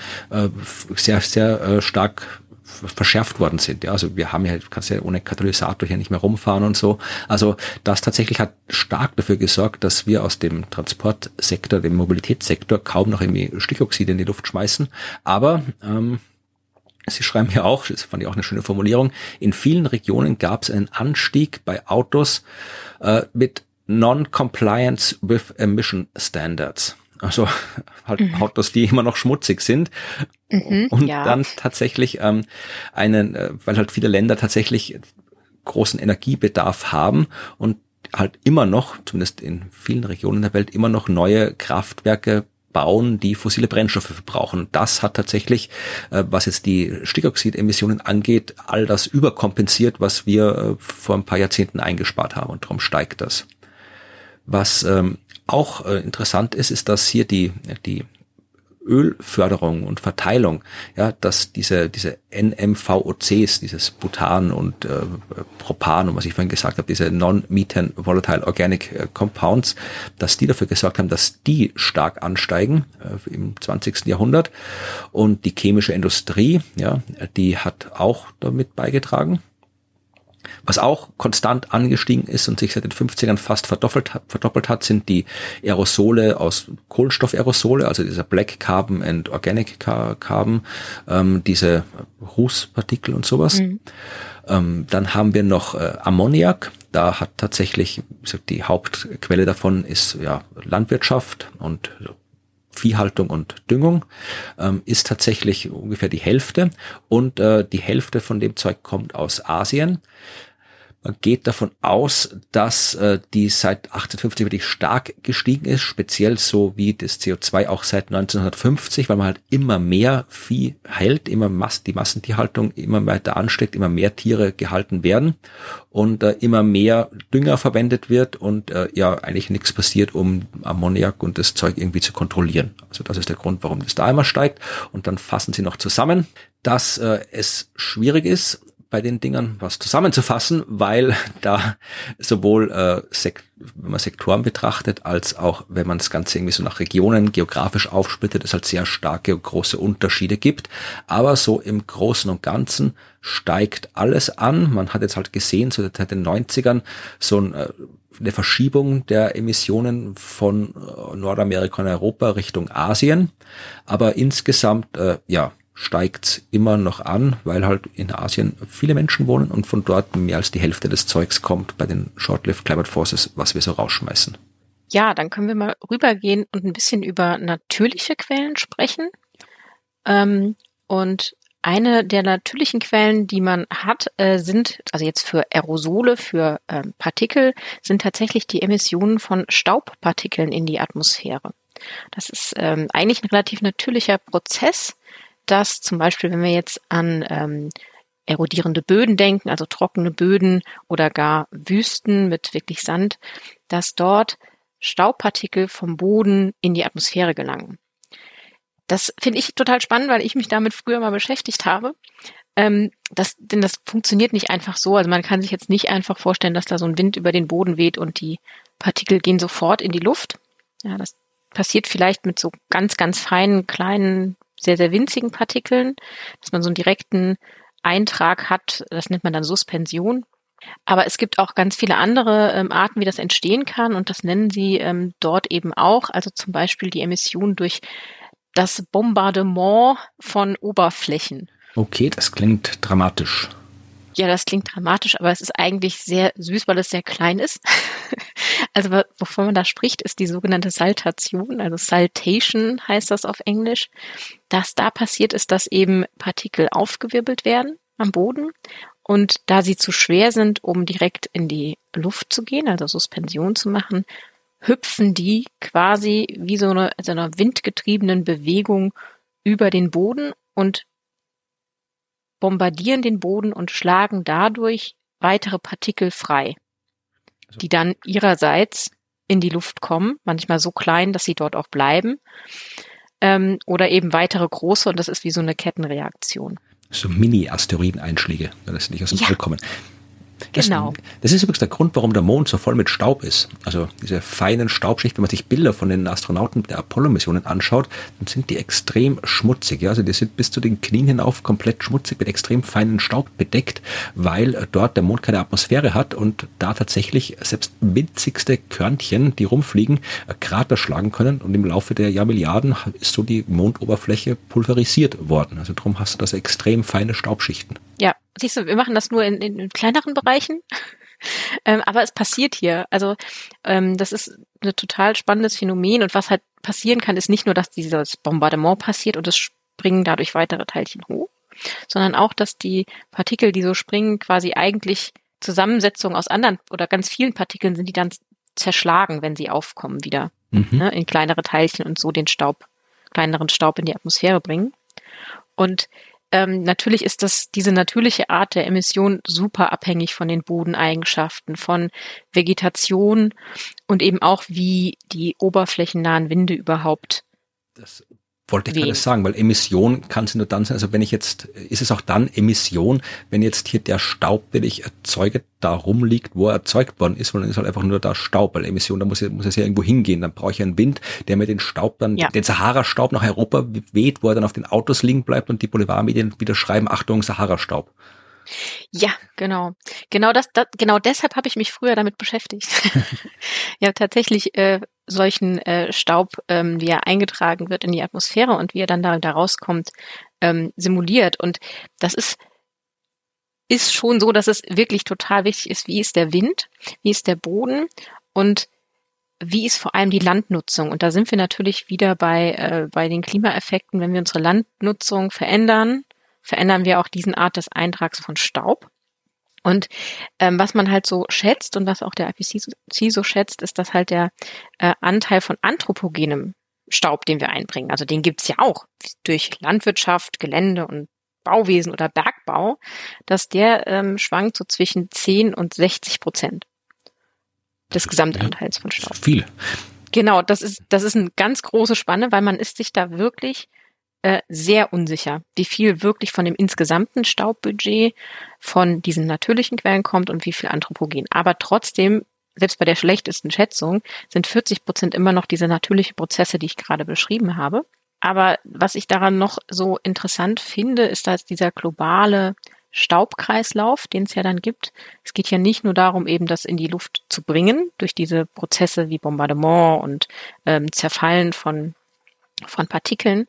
sehr, sehr stark verschärft worden sind. Ja, also wir haben ja, kannst ja ohne Katalysator hier nicht mehr rumfahren und so. Also das tatsächlich hat stark dafür gesorgt, dass wir aus dem Transportsektor, dem Mobilitätssektor kaum noch irgendwie Stickoxide in die Luft schmeißen. Aber ähm, Sie schreiben hier auch, das fand ich auch eine schöne Formulierung, in vielen Regionen gab es einen Anstieg bei Autos äh, mit Non-Compliance with Emission Standards. Also <laughs> halt mhm. Autos, die immer noch schmutzig sind. Mhm, und ja. dann tatsächlich ähm, einen, äh, weil halt viele Länder tatsächlich großen Energiebedarf haben und halt immer noch, zumindest in vielen Regionen der Welt, immer noch neue Kraftwerke bauen, die fossile Brennstoffe verbrauchen. Das hat tatsächlich, äh, was jetzt die Stickoxidemissionen angeht, all das überkompensiert, was wir äh, vor ein paar Jahrzehnten eingespart haben und darum steigt das. Was ähm, auch äh, interessant ist, ist, dass hier die, die Ölförderung und Verteilung, ja, dass diese, diese NMVOCs, dieses Butan und äh, Propan und was ich vorhin gesagt habe, diese Non-Methane Volatile Organic äh, Compounds, dass die dafür gesorgt haben, dass die stark ansteigen äh, im 20. Jahrhundert. Und die chemische Industrie, ja, die hat auch damit beigetragen. Was auch konstant angestiegen ist und sich seit den 50ern fast verdoppelt, verdoppelt hat, sind die Aerosole aus Kohlenstoffaerosole, also dieser Black Carbon and Organic Carbon, ähm, diese Rußpartikel und sowas. Mhm. Ähm, dann haben wir noch äh, Ammoniak. Da hat tatsächlich, die Hauptquelle davon ist ja Landwirtschaft und Viehhaltung und Düngung ähm, ist tatsächlich ungefähr die Hälfte und äh, die Hälfte von dem Zeug kommt aus Asien. Man geht davon aus, dass äh, die seit 1850 wirklich stark gestiegen ist, speziell so wie das CO2 auch seit 1950, weil man halt immer mehr Vieh hält, immer Mass die Massentierhaltung immer weiter ansteckt, immer mehr Tiere gehalten werden und äh, immer mehr Dünger verwendet wird und äh, ja eigentlich nichts passiert, um Ammoniak und das Zeug irgendwie zu kontrollieren. Also das ist der Grund, warum das da immer steigt. Und dann fassen sie noch zusammen, dass äh, es schwierig ist, bei den Dingern was zusammenzufassen, weil da sowohl äh, Sek wenn man Sektoren betrachtet, als auch wenn man das Ganze irgendwie so nach Regionen geografisch aufsplittet, es halt sehr starke und große Unterschiede gibt. Aber so im Großen und Ganzen steigt alles an. Man hat jetzt halt gesehen, so seit den 90ern so ein, äh, eine Verschiebung der Emissionen von äh, Nordamerika und Europa Richtung Asien. Aber insgesamt, äh, ja, steigt immer noch an, weil halt in Asien viele Menschen wohnen und von dort mehr als die Hälfte des Zeugs kommt bei den Short-Lived Climate Forces, was wir so rausschmeißen. Ja, dann können wir mal rübergehen und ein bisschen über natürliche Quellen sprechen. Ähm, und eine der natürlichen Quellen, die man hat, äh, sind, also jetzt für Aerosole, für ähm, Partikel, sind tatsächlich die Emissionen von Staubpartikeln in die Atmosphäre. Das ist ähm, eigentlich ein relativ natürlicher Prozess, dass zum Beispiel, wenn wir jetzt an ähm, erodierende Böden denken, also trockene Böden oder gar Wüsten mit wirklich Sand, dass dort Staubpartikel vom Boden in die Atmosphäre gelangen. Das finde ich total spannend, weil ich mich damit früher mal beschäftigt habe. Ähm, das, denn das funktioniert nicht einfach so. Also man kann sich jetzt nicht einfach vorstellen, dass da so ein Wind über den Boden weht und die Partikel gehen sofort in die Luft. Ja, das passiert vielleicht mit so ganz, ganz feinen, kleinen sehr, sehr winzigen Partikeln, dass man so einen direkten Eintrag hat, das nennt man dann Suspension. Aber es gibt auch ganz viele andere ähm, Arten, wie das entstehen kann und das nennen sie ähm, dort eben auch. Also zum Beispiel die Emission durch das Bombardement von Oberflächen. Okay, das klingt dramatisch. Ja, das klingt dramatisch, aber es ist eigentlich sehr süß, weil es sehr klein ist. <laughs> also wovon man da spricht, ist die sogenannte Saltation, also Saltation heißt das auf Englisch. Das da passiert ist, dass eben Partikel aufgewirbelt werden am Boden und da sie zu schwer sind, um direkt in die Luft zu gehen, also Suspension zu machen, hüpfen die quasi wie so eine, so einer windgetriebenen Bewegung über den Boden und bombardieren den Boden und schlagen dadurch weitere Partikel frei, also die dann ihrerseits in die Luft kommen, manchmal so klein, dass sie dort auch bleiben, ähm, oder eben weitere große und das ist wie so eine Kettenreaktion. So Mini-Asteroideneinschläge, wenn das nicht aus dem ja. All kommen. Das, genau. Das ist übrigens der Grund, warum der Mond so voll mit Staub ist. Also diese feinen Staubschichten, wenn man sich Bilder von den Astronauten der Apollo-Missionen anschaut, dann sind die extrem schmutzig. Ja? Also die sind bis zu den Knien hinauf komplett schmutzig mit extrem feinen Staub bedeckt, weil dort der Mond keine Atmosphäre hat und da tatsächlich selbst winzigste Körnchen, die rumfliegen, Krater schlagen können. Und im Laufe der Jahrmilliarden ist so die Mondoberfläche pulverisiert worden. Also darum hast du das extrem feine Staubschichten. Ja, siehst du, wir machen das nur in, in, in kleineren Bereichen. <laughs> ähm, aber es passiert hier. Also ähm, das ist ein total spannendes Phänomen und was halt passieren kann, ist nicht nur, dass dieses Bombardement passiert und es springen dadurch weitere Teilchen hoch, sondern auch, dass die Partikel, die so springen, quasi eigentlich Zusammensetzungen aus anderen oder ganz vielen Partikeln sind, die dann zerschlagen, wenn sie aufkommen wieder mhm. ne, in kleinere Teilchen und so den Staub, kleineren Staub in die Atmosphäre bringen. Und ähm, natürlich ist das diese natürliche Art der Emission super abhängig von den Bodeneigenschaften, von Vegetation und eben auch wie die oberflächennahen Winde überhaupt das wollte ich gerade sagen, weil Emission kann sie nur dann sein, also wenn ich jetzt, ist es auch dann Emission, wenn jetzt hier der Staub, den ich erzeuge, da rumliegt, wo er erzeugt worden ist, sondern ist halt einfach nur da Staub, weil Emission, da muss, muss es ja irgendwo hingehen, dann brauche ich einen Wind, der mir den Staub dann, ja. den Sahara-Staub nach Europa weht, wo er dann auf den Autos liegen bleibt und die Boulevardmedien wieder schreiben, Achtung, Sahara-Staub. Ja, genau. Genau das, das genau deshalb habe ich mich früher damit beschäftigt. <laughs> ja, tatsächlich äh, solchen äh, Staub, ähm, wie er eingetragen wird in die Atmosphäre und wie er dann da, da rauskommt, ähm, simuliert. Und das ist ist schon so, dass es wirklich total wichtig ist, wie ist der Wind, wie ist der Boden und wie ist vor allem die Landnutzung? Und da sind wir natürlich wieder bei, äh, bei den Klimaeffekten. Wenn wir unsere Landnutzung verändern, verändern wir auch diesen Art des Eintrags von Staub. Und ähm, was man halt so schätzt und was auch der IPCC so schätzt, ist, dass halt der äh, Anteil von anthropogenem Staub, den wir einbringen, also den gibt's ja auch durch Landwirtschaft, Gelände und Bauwesen oder Bergbau, dass der ähm, schwankt so zwischen 10 und 60 Prozent des Gesamtanteils von Staub. Viel. Genau, das ist, das ist eine ganz große Spanne, weil man ist sich da wirklich äh, sehr unsicher, wie viel wirklich von dem insgesamten Staubbudget von diesen natürlichen Quellen kommt und wie viel Anthropogen. Aber trotzdem, selbst bei der schlechtesten Schätzung, sind 40 Prozent immer noch diese natürlichen Prozesse, die ich gerade beschrieben habe. Aber was ich daran noch so interessant finde, ist, dass dieser globale Staubkreislauf, den es ja dann gibt. Es geht ja nicht nur darum, eben das in die Luft zu bringen, durch diese Prozesse wie Bombardement und ähm, Zerfallen von, von Partikeln,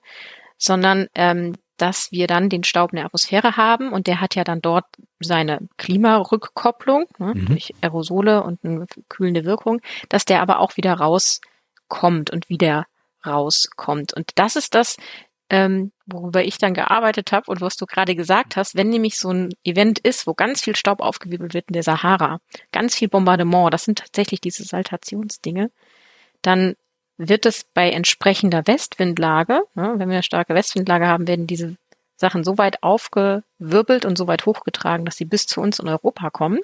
sondern ähm, dass wir dann den Staub in der Atmosphäre haben und der hat ja dann dort seine Klimarückkopplung ne, mhm. durch Aerosole und eine kühlende Wirkung, dass der aber auch wieder rauskommt und wieder rauskommt. Und das ist das, ähm, worüber ich dann gearbeitet habe und was du gerade gesagt hast, wenn nämlich so ein Event ist, wo ganz viel Staub aufgewirbelt wird in der Sahara, ganz viel Bombardement, das sind tatsächlich diese Saltationsdinge, dann wird es bei entsprechender Westwindlage, ne, wenn wir eine starke Westwindlage haben, werden diese Sachen so weit aufgewirbelt und so weit hochgetragen, dass sie bis zu uns in Europa kommen.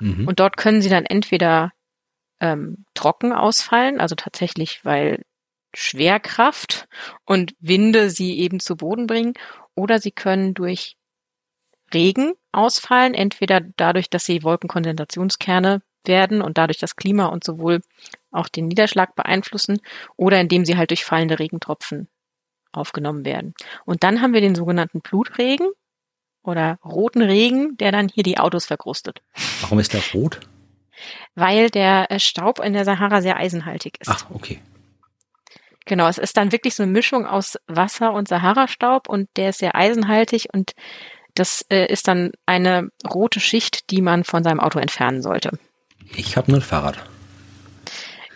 Mhm. Und dort können sie dann entweder ähm, trocken ausfallen, also tatsächlich, weil Schwerkraft und Winde sie eben zu Boden bringen, oder sie können durch Regen ausfallen, entweder dadurch, dass sie Wolkenkondensationskerne werden und dadurch das Klima und sowohl auch den Niederschlag beeinflussen oder indem sie halt durch fallende Regentropfen aufgenommen werden. Und dann haben wir den sogenannten Blutregen. oder roten Regen, der dann hier die Autos verkrustet. Warum ist der rot? Weil der äh, Staub in der Sahara sehr eisenhaltig ist. Ach, okay. Genau, es ist dann wirklich so eine Mischung aus Wasser und Sahara-Staub und der ist sehr eisenhaltig und das äh, ist dann eine rote Schicht, die man von seinem Auto entfernen sollte. Ich habe nur ein Fahrrad.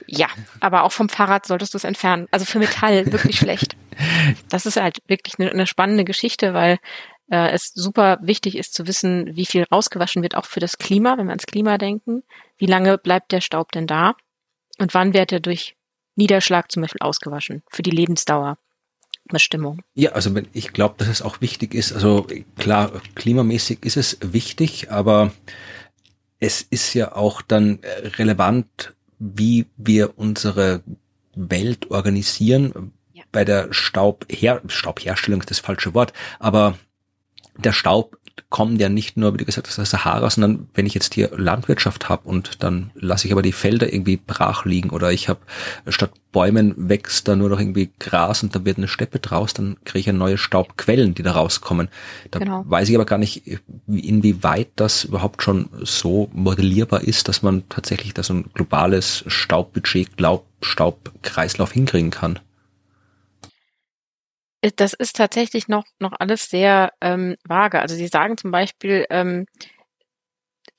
Ja, aber auch vom Fahrrad solltest du es entfernen. Also für Metall <laughs> wirklich schlecht. Das ist halt wirklich eine, eine spannende Geschichte, weil äh, es super wichtig ist zu wissen, wie viel rausgewaschen wird, auch für das Klima, wenn wir ans Klima denken. Wie lange bleibt der Staub denn da? Und wann wird er durch Niederschlag zum Beispiel ausgewaschen? Für die Lebensdauer. Bestimmung. Ja, also ich glaube, dass es auch wichtig ist. Also klar, klimamäßig ist es wichtig, aber es ist ja auch dann relevant, wie wir unsere Welt organisieren. Ja. Bei der Staubher Staubherstellung ist das falsche Wort, aber der Staub kommt ja nicht nur, wie du gesagt hast, aus der Sahara, sondern wenn ich jetzt hier Landwirtschaft habe und dann lasse ich aber die Felder irgendwie brach liegen oder ich habe statt Bäumen wächst da nur noch irgendwie Gras und da wird eine Steppe draus, dann kriege ich ja neue Staubquellen, die da rauskommen. Da genau. weiß ich aber gar nicht, inwieweit das überhaupt schon so modellierbar ist, dass man tatsächlich da so ein globales Staubbudget, Staubkreislauf hinkriegen kann. Äh, das ist tatsächlich noch, noch alles sehr ähm, vage. Also sie sagen zum Beispiel ähm,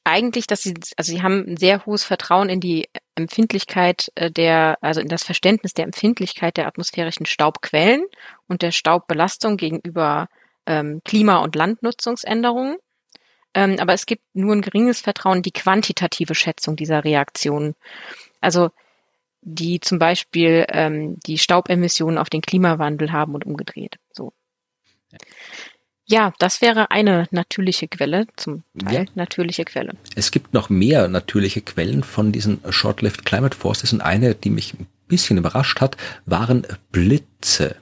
eigentlich, dass sie, also sie haben ein sehr hohes Vertrauen in die Empfindlichkeit äh, der, also in das Verständnis der Empfindlichkeit der atmosphärischen Staubquellen und der Staubbelastung gegenüber ähm, Klima- und Landnutzungsänderungen. Ähm, aber es gibt nur ein geringes Vertrauen in die quantitative Schätzung dieser Reaktionen. Also die zum Beispiel ähm, die Staubemissionen auf den Klimawandel haben und umgedreht. So. Ja. das wäre eine natürliche Quelle, zum Teil ja. natürliche Quelle. Es gibt noch mehr natürliche Quellen von diesen Short-Lived Climate Forces und eine, die mich ein bisschen überrascht hat, waren Blitze.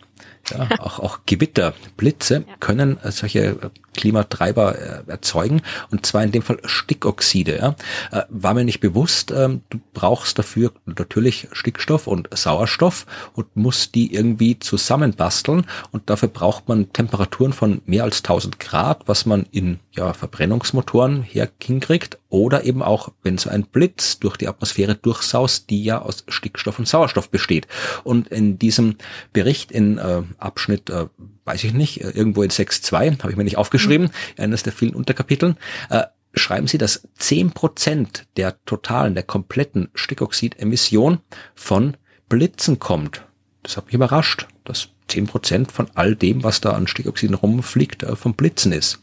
Ja, <laughs> auch, auch Gewitter, Blitze ja. können solche Klimatreiber äh, erzeugen und zwar in dem Fall Stickoxide. Ja. Äh, war mir nicht bewusst, ähm, du brauchst dafür natürlich Stickstoff und Sauerstoff und musst die irgendwie zusammenbasteln und dafür braucht man Temperaturen von mehr als 1000 Grad, was man in ja, Verbrennungsmotoren her hinkriegt oder eben auch, wenn so ein Blitz durch die Atmosphäre durchsaust, die ja aus Stickstoff und Sauerstoff besteht. Und in diesem Bericht in äh, Abschnitt äh, weiß ich nicht, äh, irgendwo in 6.2, habe ich mir nicht aufgeschrieben, mhm. eines der vielen Unterkapiteln, äh, schreiben Sie, dass 10% der totalen, der kompletten Stickoxidemission von Blitzen kommt. Das hat mich überrascht, dass 10% von all dem, was da an Stickoxiden rumfliegt, äh, vom Blitzen ist.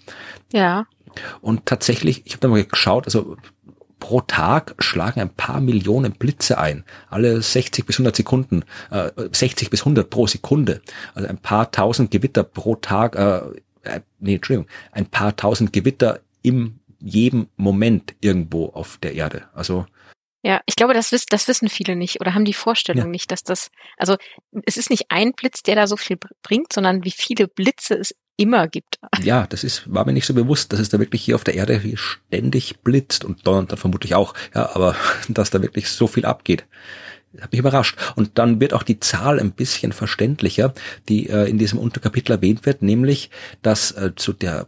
Ja. Und tatsächlich, ich habe da mal geschaut, also pro Tag schlagen ein paar Millionen Blitze ein. Alle 60 bis 100 Sekunden, äh, 60 bis 100 pro Sekunde. Also ein paar tausend Gewitter pro Tag, äh, äh, nee, Entschuldigung, ein paar tausend Gewitter im jedem Moment irgendwo auf der Erde. Also ja, ich glaube, das, wiss, das wissen viele nicht oder haben die Vorstellung ja. nicht, dass das, also es ist nicht ein Blitz, der da so viel bringt, sondern wie viele Blitze es immer gibt. <laughs> Ja, das ist, war mir nicht so bewusst, dass es da wirklich hier auf der Erde ständig blitzt und donnert dann vermutlich auch, ja, aber <laughs> dass da wirklich so viel abgeht. Hat mich überrascht. Und dann wird auch die Zahl ein bisschen verständlicher, die äh, in diesem Unterkapitel erwähnt wird, nämlich, dass äh, zu der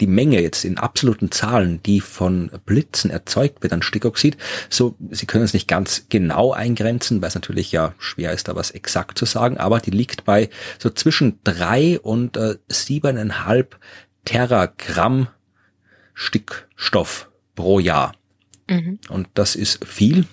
die Menge jetzt in absoluten Zahlen, die von Blitzen erzeugt wird an Stickoxid, so, Sie können es nicht ganz genau eingrenzen, weil es natürlich ja schwer ist, da was exakt zu sagen, aber die liegt bei so zwischen drei und äh, siebeneinhalb Teragramm Stickstoff pro Jahr. Mhm. Und das ist viel.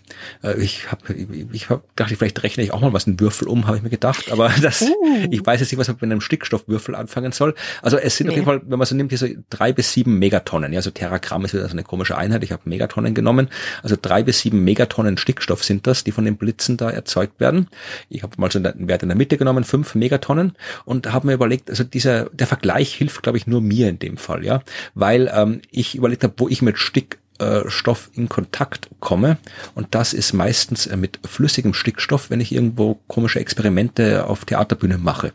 Äh, ich habe ich hab gedacht, vielleicht rechne ich auch mal was einen Würfel um, habe ich mir gedacht. Aber <laughs> das, uh. ich weiß jetzt nicht, was man mit einem Stickstoffwürfel anfangen soll. Also es sind nee. auf jeden Fall, wenn man so nimmt, hier so drei bis sieben Megatonnen. Ja, also Teragramm ist wieder so eine komische Einheit. Ich habe Megatonnen genommen. Also drei bis sieben Megatonnen Stickstoff sind das, die von den Blitzen da erzeugt werden. Ich habe mal so einen Wert in der Mitte genommen, fünf Megatonnen, und habe mir überlegt, also dieser der Vergleich hilft, glaube ich, nur mir in dem Fall, ja, weil ähm, ich überlegt habe, wo ich mit Stick äh, Stoff in Kontakt komme. Und das ist meistens äh, mit flüssigem Stickstoff, wenn ich irgendwo komische Experimente auf Theaterbühne mache.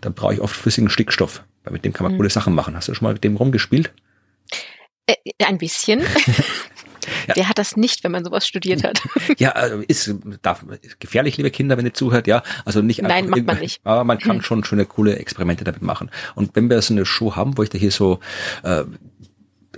Dann brauche ich oft flüssigen Stickstoff, weil mit dem kann man mhm. coole Sachen machen. Hast du schon mal mit dem rumgespielt? Äh, ein bisschen. Ja. <laughs> <laughs> Wer hat das nicht, wenn man sowas studiert hat? <laughs> Ja, also ist, darf, ist gefährlich, liebe Kinder, wenn ihr zuhört, ja. Also nicht Nein, macht man nicht. Aber man kann schon schöne, coole Experimente damit machen. Und wenn wir so eine Show haben, wo ich da hier so äh,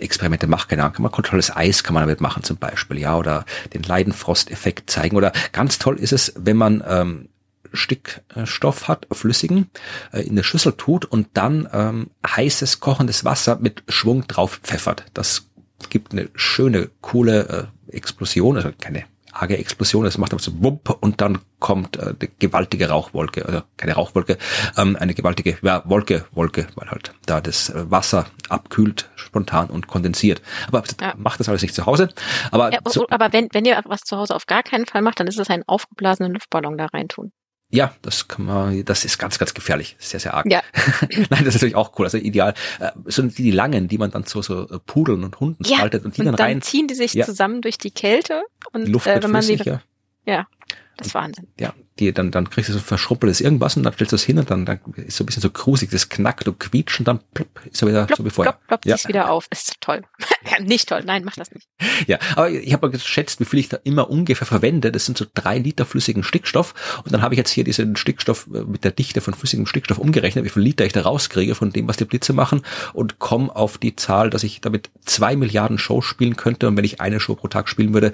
Experimente mache, keine Ahnung, kann man kontrolles Eis kann man damit machen zum Beispiel, ja, oder den Leidenfrost-Effekt zeigen. Oder ganz toll ist es, wenn man ähm, Stickstoff hat, flüssigen, äh, in eine Schüssel tut und dann ähm, heißes, kochendes Wasser mit Schwung drauf pfeffert. Das gibt eine schöne, coole äh, Explosion, also keine arge Explosion, das macht aber so Wump und dann kommt äh, eine gewaltige Rauchwolke, also keine Rauchwolke, ähm, eine gewaltige ja, Wolke, Wolke, weil halt da das Wasser abkühlt spontan und kondensiert. Aber ja. macht das alles nicht zu Hause. Aber, ja, so, aber wenn, wenn ihr was zu Hause auf gar keinen Fall macht, dann ist es ein aufgeblasenen Luftballon da reintun. Ja, das kann man, das ist ganz, ganz gefährlich. Sehr, sehr arg. Ja. <laughs> Nein, das ist natürlich auch cool. Also ideal. Äh, so die, die langen, die man dann so, so äh, Pudeln und Hunden ja, spaltet und die und dann, dann rein. ziehen die sich ja. zusammen durch die Kälte und die Luft äh, wenn man sie, ja. ja, das ist Wahnsinn. Ja, die, dann, dann kriegst du so verschruppeltes irgendwas und dann stellst du es hin und dann, dann ist so ein bisschen so grusig, das knackt und quietscht und dann plopp, ist er wieder plopp, so wie vorher. Plopp, ploppt ja. wieder auf. Ist toll. <laughs> nicht toll, nein, mach das nicht. Ja, aber ich habe mal geschätzt, wie viel ich da immer ungefähr verwende. Das sind so drei Liter flüssigen Stickstoff und dann habe ich jetzt hier diesen Stickstoff äh, mit der Dichte von flüssigem Stickstoff umgerechnet, wie viel Liter ich da rauskriege von dem, was die Blitze machen und komme auf die Zahl, dass ich damit zwei Milliarden Shows spielen könnte und wenn ich eine Show pro Tag spielen würde,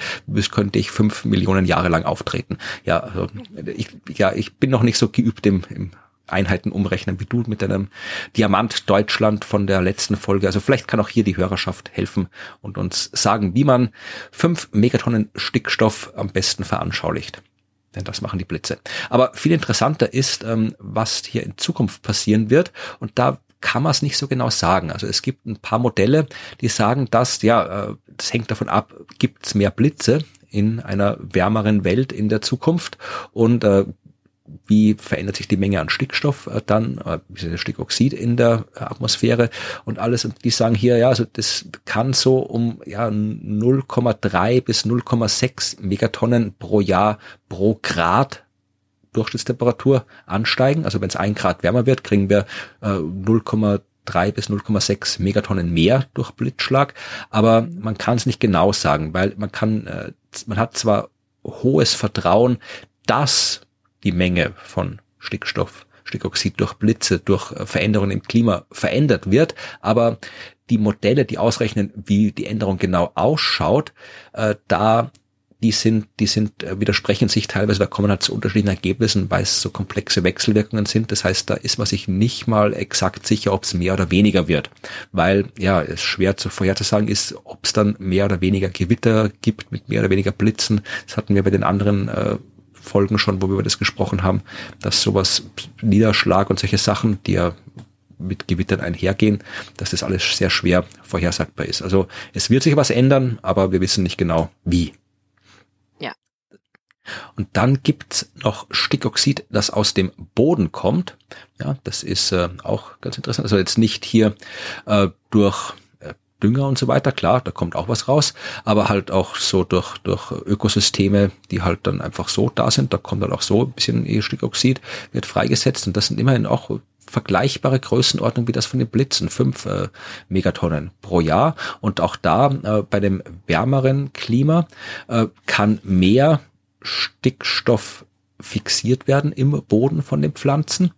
könnte ich fünf Millionen Jahre lang auftreten. Ja, also ich, ja, ich bin noch nicht so geübt im, im Einheiten umrechnen wie du mit deinem Diamant Deutschland von der letzten Folge. Also vielleicht kann auch hier die Hörerschaft helfen und uns sagen, wie man fünf Megatonnen Stickstoff am besten veranschaulicht. Denn das machen die Blitze. Aber viel interessanter ist, ähm, was hier in Zukunft passieren wird. Und da kann man es nicht so genau sagen. Also es gibt ein paar Modelle, die sagen, dass, ja, äh, das hängt davon ab, gibt es mehr Blitze in einer wärmeren Welt in der Zukunft und äh, wie verändert sich die Menge an Stickstoff äh, dann, äh, Stickoxid in der Atmosphäre und alles. Und die sagen hier, ja, also das kann so um ja 0,3 bis 0,6 Megatonnen pro Jahr pro Grad Durchschnittstemperatur ansteigen. Also wenn es ein Grad wärmer wird, kriegen wir äh, 0,3 bis 0,6 Megatonnen mehr durch Blitzschlag. Aber man kann es nicht genau sagen, weil man kann, äh, man hat zwar hohes Vertrauen, dass die Menge von Stickstoff, Stickoxid durch Blitze, durch äh, Veränderungen im Klima verändert wird, aber die Modelle, die ausrechnen, wie die Änderung genau ausschaut, äh, da die sind, die sind, äh, widersprechen sich teilweise, da kommen halt zu unterschiedlichen Ergebnissen, weil es so komplexe Wechselwirkungen sind. Das heißt, da ist man sich nicht mal exakt sicher, ob es mehr oder weniger wird. Weil, ja, es schwer zu vorherzusagen ist, ob es dann mehr oder weniger Gewitter gibt mit mehr oder weniger Blitzen. Das hatten wir bei den anderen äh, Folgen schon, wo wir über das gesprochen haben, dass sowas Niederschlag und solche Sachen, die ja mit Gewittern einhergehen, dass das alles sehr schwer vorhersagbar ist. Also es wird sich was ändern, aber wir wissen nicht genau wie. Und dann gibt's noch Stickoxid, das aus dem Boden kommt. Ja, das ist äh, auch ganz interessant. Also jetzt nicht hier äh, durch Dünger und so weiter, klar, da kommt auch was raus, aber halt auch so durch, durch Ökosysteme, die halt dann einfach so da sind, da kommt dann auch so ein bisschen Stickoxid, wird freigesetzt und das sind immerhin auch vergleichbare Größenordnung wie das von den Blitzen, fünf äh, Megatonnen pro Jahr. Und auch da äh, bei dem wärmeren Klima äh, kann mehr Stickstoff fixiert werden im Boden von den Pflanzen,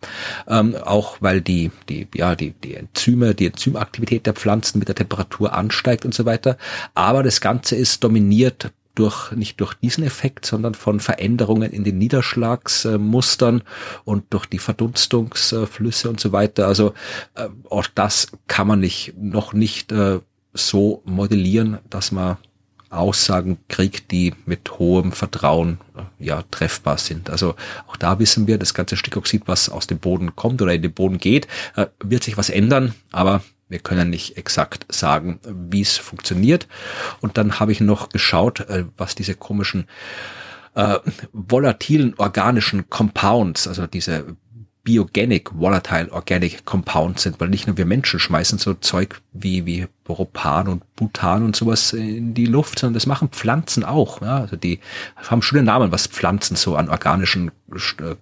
ähm, auch weil die, die, ja, die, die Enzyme, die Enzymaktivität der Pflanzen mit der Temperatur ansteigt und so weiter. Aber das Ganze ist dominiert durch, nicht durch diesen Effekt, sondern von Veränderungen in den Niederschlagsmustern und durch die Verdunstungsflüsse und so weiter. Also äh, auch das kann man nicht, noch nicht äh, so modellieren, dass man Aussagen kriegt, die mit hohem Vertrauen ja treffbar sind. Also auch da wissen wir, das ganze Stickoxid, was aus dem Boden kommt oder in den Boden geht, äh, wird sich was ändern, aber wir können nicht exakt sagen, wie es funktioniert. Und dann habe ich noch geschaut, äh, was diese komischen äh, volatilen organischen Compounds, also diese biogenic, volatile, organic Compounds sind, weil nicht nur wir Menschen schmeißen so Zeug wie, wie Propan und Butan und sowas in die Luft, sondern das machen Pflanzen auch. Ja? Also die haben schöne Namen, was Pflanzen so an organischen äh,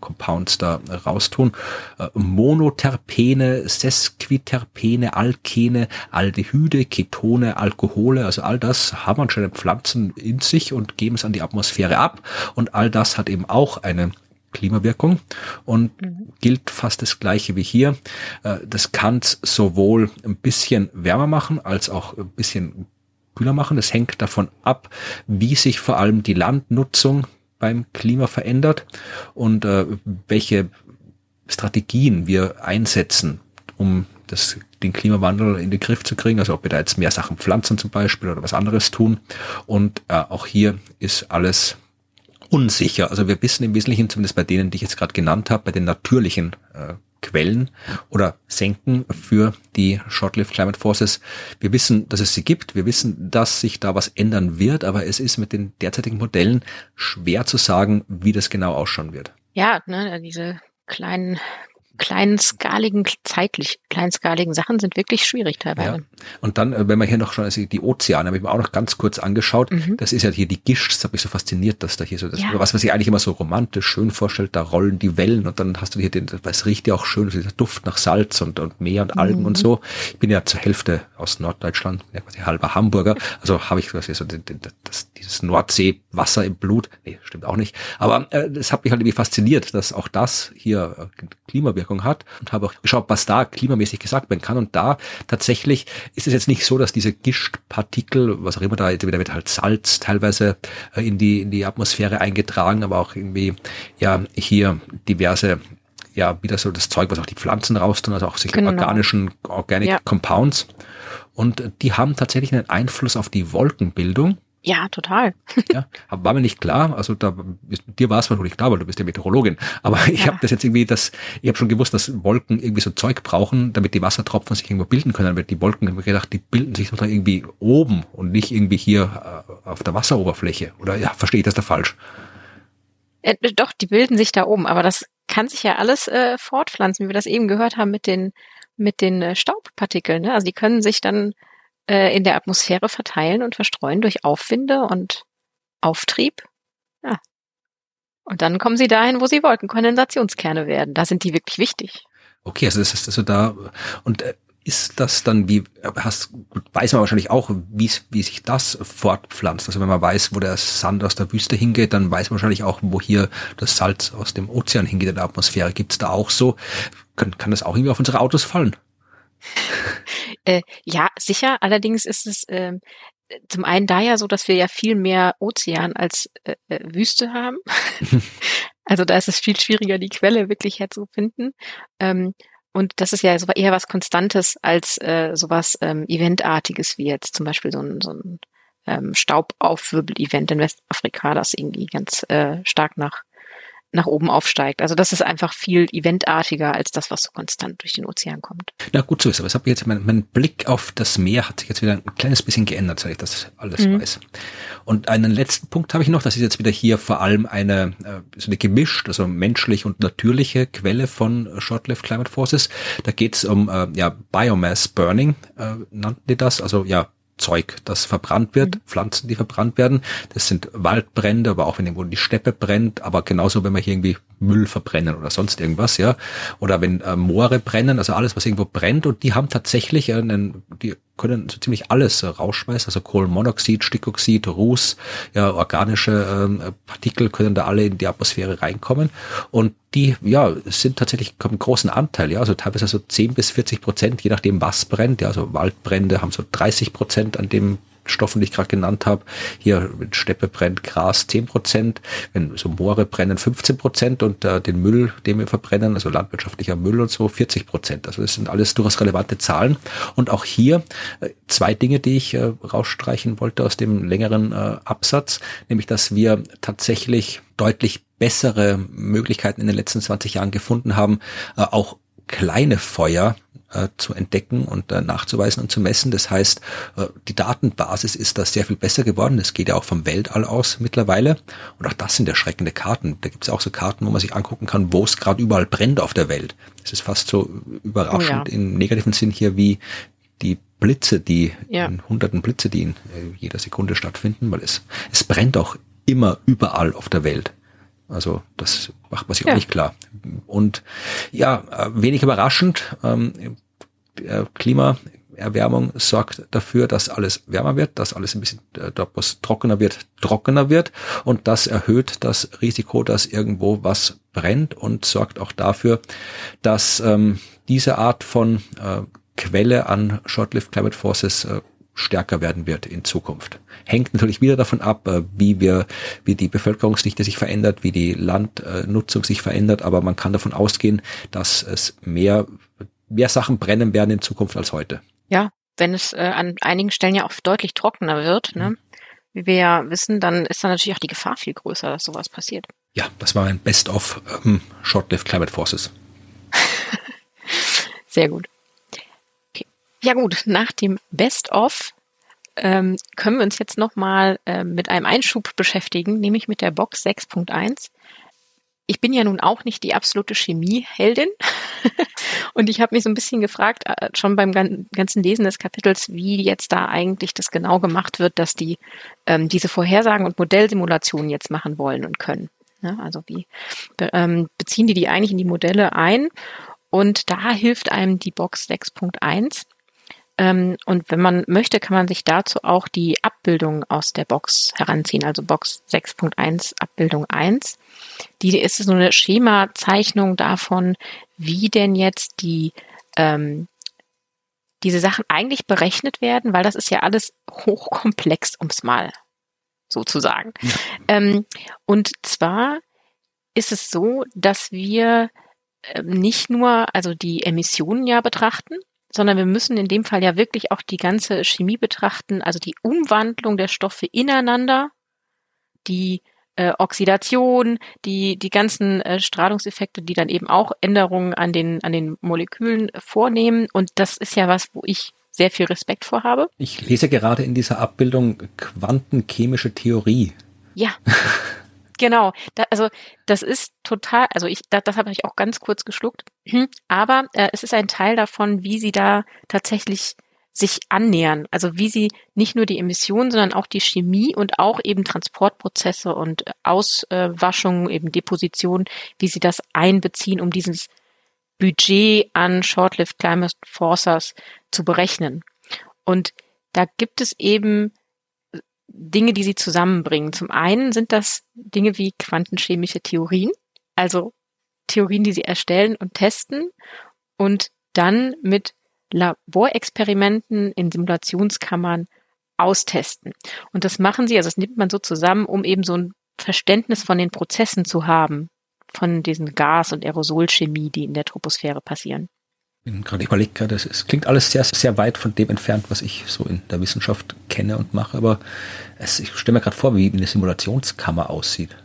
Compounds da raustun. Äh, Monoterpene, Sesquiterpene, Alkene, Aldehyde, Ketone, Alkohole, also all das haben anscheinend Pflanzen in sich und geben es an die Atmosphäre ab. Und all das hat eben auch eine Klimawirkung und mhm. gilt fast das gleiche wie hier. Äh, das kann sowohl ein bisschen wärmer machen als auch ein bisschen kühler machen. Das hängt davon ab, wie sich vor allem die Landnutzung beim Klima verändert und äh, welche Strategien wir einsetzen, um das, den Klimawandel in den Griff zu kriegen. Also ob wir da jetzt mehr Sachen pflanzen zum Beispiel oder was anderes tun. Und äh, auch hier ist alles unsicher. Also wir wissen im Wesentlichen, zumindest bei denen, die ich jetzt gerade genannt habe, bei den natürlichen äh, Quellen oder Senken für die Short-Lived Climate Forces. Wir wissen, dass es sie gibt. Wir wissen, dass sich da was ändern wird, aber es ist mit den derzeitigen Modellen schwer zu sagen, wie das genau ausschauen wird. Ja, ne, diese kleinen kleinskaligen, zeitlich kleinskaligen Sachen sind wirklich schwierig teilweise. Ja. Und dann, äh, wenn man hier noch schon, also die Ozeane habe ich mir auch noch ganz kurz angeschaut. Mhm. Das ist ja hier die Gischt, das hat mich so fasziniert, dass da hier so, das, ja. was man sich eigentlich immer so romantisch schön vorstellt, da rollen die Wellen und dann hast du hier den, das riecht ja auch schön, dieser Duft nach Salz und, und Meer und Algen mhm. und so. Ich bin ja zur Hälfte aus Norddeutschland, ja quasi halber Hamburger, also habe ich quasi so das, dieses Nordseewasser im Blut. Nee, stimmt auch nicht. Aber äh, das hat mich halt irgendwie fasziniert, dass auch das hier äh, Klimawirkung Auswirkung hat und habe auch geschaut, was da klimamäßig gesagt werden kann. Und da tatsächlich ist es jetzt nicht so, dass diese Gischtpartikel, was auch immer da, da wird halt Salz teilweise äh, in die, in die Atmosphäre eingetragen, aber auch irgendwie, ja, hier diverse ja, wieder so das Zeug, was auch die Pflanzen raustun, also auch sich genau. organischen, organic ja. Compounds. Und die haben tatsächlich einen Einfluss auf die Wolkenbildung. Ja, total. <laughs> ja, war mir nicht klar. Also da, dir war es wahrscheinlich klar, weil du bist ja Meteorologin. Aber ich ja. habe das jetzt irgendwie, das, ich habe schon gewusst, dass Wolken irgendwie so Zeug brauchen, damit die Wassertropfen sich irgendwo bilden können. Damit die Wolken, habe ich gedacht, die bilden sich doch irgendwie oben und nicht irgendwie hier äh, auf der Wasseroberfläche. Oder ja, verstehe ich das da falsch? Äh, doch, die bilden sich da oben, aber das kann sich ja alles äh, fortpflanzen, wie wir das eben gehört haben mit den mit den äh, Staubpartikeln. Ne? Also die können sich dann äh, in der Atmosphäre verteilen und verstreuen durch Aufwinde und Auftrieb. Ja. Und dann kommen sie dahin, wo sie Wolkenkondensationskerne werden. Da sind die wirklich wichtig. Okay, also das ist also da und äh, ist das dann wie hast weiß man wahrscheinlich auch, wie wie sich das fortpflanzt. Also wenn man weiß, wo der Sand aus der Wüste hingeht, dann weiß man wahrscheinlich auch, wo hier das Salz aus dem Ozean hingeht in der Atmosphäre. Gibt es da auch so? Kann, kann das auch irgendwie auf unsere Autos fallen? <laughs> Äh, ja, sicher. Allerdings ist es ähm, zum einen da ja so, dass wir ja viel mehr Ozean als äh, äh Wüste haben. <laughs> <laughs> also da ist es viel schwieriger, die Quelle wirklich herzufinden. Ähm, und das ist ja so eher was Konstantes als äh, sowas ähm, Eventartiges wie jetzt zum Beispiel so ein, so ein ähm, Staubaufwirbel-Event in Westafrika, das irgendwie ganz äh, stark nach nach oben aufsteigt. Also das ist einfach viel eventartiger als das, was so konstant durch den Ozean kommt. Na gut zu wissen, aber es hat jetzt mein, mein, Blick auf das Meer hat sich jetzt wieder ein kleines bisschen geändert, seit ich das alles mhm. weiß. Und einen letzten Punkt habe ich noch, das ist jetzt wieder hier vor allem eine äh, so eine gemischt, also menschlich und natürliche Quelle von Short-Lived Climate Forces. Da geht es um äh, ja Biomass Burning, äh, nannten die das, also ja Zeug, das verbrannt wird, mhm. Pflanzen, die verbrannt werden. Das sind Waldbrände, aber auch wenn irgendwo die Steppe brennt, aber genauso, wenn wir hier irgendwie Müll verbrennen oder sonst irgendwas, ja. Oder wenn äh, Moore brennen, also alles, was irgendwo brennt und die haben tatsächlich einen, die können so ziemlich alles äh, rausschmeißen, also Kohlenmonoxid, Stickoxid, Ruß, ja, organische ähm, Partikel können da alle in die Atmosphäre reinkommen. Und die, ja, sind tatsächlich einen großen Anteil, ja, also teilweise so 10 bis 40 Prozent, je nachdem was brennt, ja, also Waldbrände haben so 30 Prozent an dem Stoffen, die ich gerade genannt habe. Hier, wenn Steppe brennt, Gras 10 Prozent, wenn so Moore brennen 15 Prozent und äh, den Müll, den wir verbrennen, also landwirtschaftlicher Müll und so 40 Prozent. Also das sind alles durchaus relevante Zahlen. Und auch hier äh, zwei Dinge, die ich äh, rausstreichen wollte aus dem längeren äh, Absatz, nämlich dass wir tatsächlich deutlich bessere Möglichkeiten in den letzten 20 Jahren gefunden haben, äh, auch kleine Feuer äh, zu entdecken und äh, nachzuweisen und zu messen. Das heißt, äh, die Datenbasis ist da sehr viel besser geworden. Das geht ja auch vom Weltall aus mittlerweile. Und auch das sind erschreckende Karten. Da gibt es auch so Karten, wo man sich angucken kann, wo es gerade überall brennt auf der Welt. Es ist fast so überraschend oh ja. im negativen Sinn hier, wie die Blitze, die ja. in hunderten Blitze, die in jeder Sekunde stattfinden, weil es, es brennt auch immer überall auf der Welt. Also das macht man sich ja. auch nicht klar. Und ja, wenig überraschend, ähm, äh, Klimaerwärmung sorgt dafür, dass alles wärmer wird, dass alles ein bisschen, äh, was trockener wird, trockener wird. Und das erhöht das Risiko, dass irgendwo was brennt und sorgt auch dafür, dass ähm, diese Art von äh, Quelle an Short-Lived Climate Forces äh, stärker werden wird in Zukunft. Hängt natürlich wieder davon ab, äh, wie wir, wie die Bevölkerungsdichte sich verändert, wie die Landnutzung sich verändert, aber man kann davon ausgehen, dass es mehr, mehr Sachen brennen werden in Zukunft als heute. Ja, wenn es äh, an einigen Stellen ja auch deutlich trockener wird, ne? Mhm. wie wir ja wissen, dann ist dann natürlich auch die Gefahr viel größer, dass sowas passiert. Ja, das war ein Best-of ähm, Short-Lived Climate Forces. <laughs> Sehr gut. Ja gut, nach dem Best-of ähm, können wir uns jetzt nochmal äh, mit einem Einschub beschäftigen, nämlich mit der Box 6.1. Ich bin ja nun auch nicht die absolute Chemieheldin <laughs> und ich habe mich so ein bisschen gefragt, äh, schon beim ganzen Lesen des Kapitels, wie jetzt da eigentlich das genau gemacht wird, dass die ähm, diese Vorhersagen und Modellsimulationen jetzt machen wollen und können. Ja, also wie ähm, beziehen die die eigentlich in die Modelle ein? Und da hilft einem die Box 6.1 ähm, und wenn man möchte, kann man sich dazu auch die Abbildung aus der Box heranziehen, also Box 6.1 Abbildung 1. Die ist so eine Schemazeichnung davon, wie denn jetzt die ähm, diese Sachen eigentlich berechnet werden, weil das ist ja alles hochkomplex, ums mal sozusagen. Ähm, und zwar ist es so, dass wir ähm, nicht nur also die Emissionen ja betrachten, sondern wir müssen in dem Fall ja wirklich auch die ganze Chemie betrachten, also die Umwandlung der Stoffe ineinander, die äh, Oxidation, die, die ganzen äh, Strahlungseffekte, die dann eben auch Änderungen an den, an den Molekülen vornehmen. Und das ist ja was, wo ich sehr viel Respekt vor habe. Ich lese gerade in dieser Abbildung quantenchemische Theorie. Ja. <laughs> Genau, da, also das ist total, also ich, da, das habe ich auch ganz kurz geschluckt, aber äh, es ist ein Teil davon, wie sie da tatsächlich sich annähern. Also wie sie nicht nur die Emissionen, sondern auch die Chemie und auch eben Transportprozesse und Auswaschung, eben Deposition, wie sie das einbeziehen, um dieses Budget an Short-Lived Climate Forcers zu berechnen. Und da gibt es eben Dinge, die sie zusammenbringen. Zum einen sind das Dinge wie quantenchemische Theorien, also Theorien, die sie erstellen und testen und dann mit Laborexperimenten in Simulationskammern austesten. Und das machen sie, also das nimmt man so zusammen, um eben so ein Verständnis von den Prozessen zu haben, von diesen Gas- und Aerosolchemie, die in der Troposphäre passieren bin gerade überlegt gerade, es klingt alles sehr, sehr weit von dem entfernt, was ich so in der Wissenschaft kenne und mache, aber es, ich stelle mir gerade vor, wie eine Simulationskammer aussieht.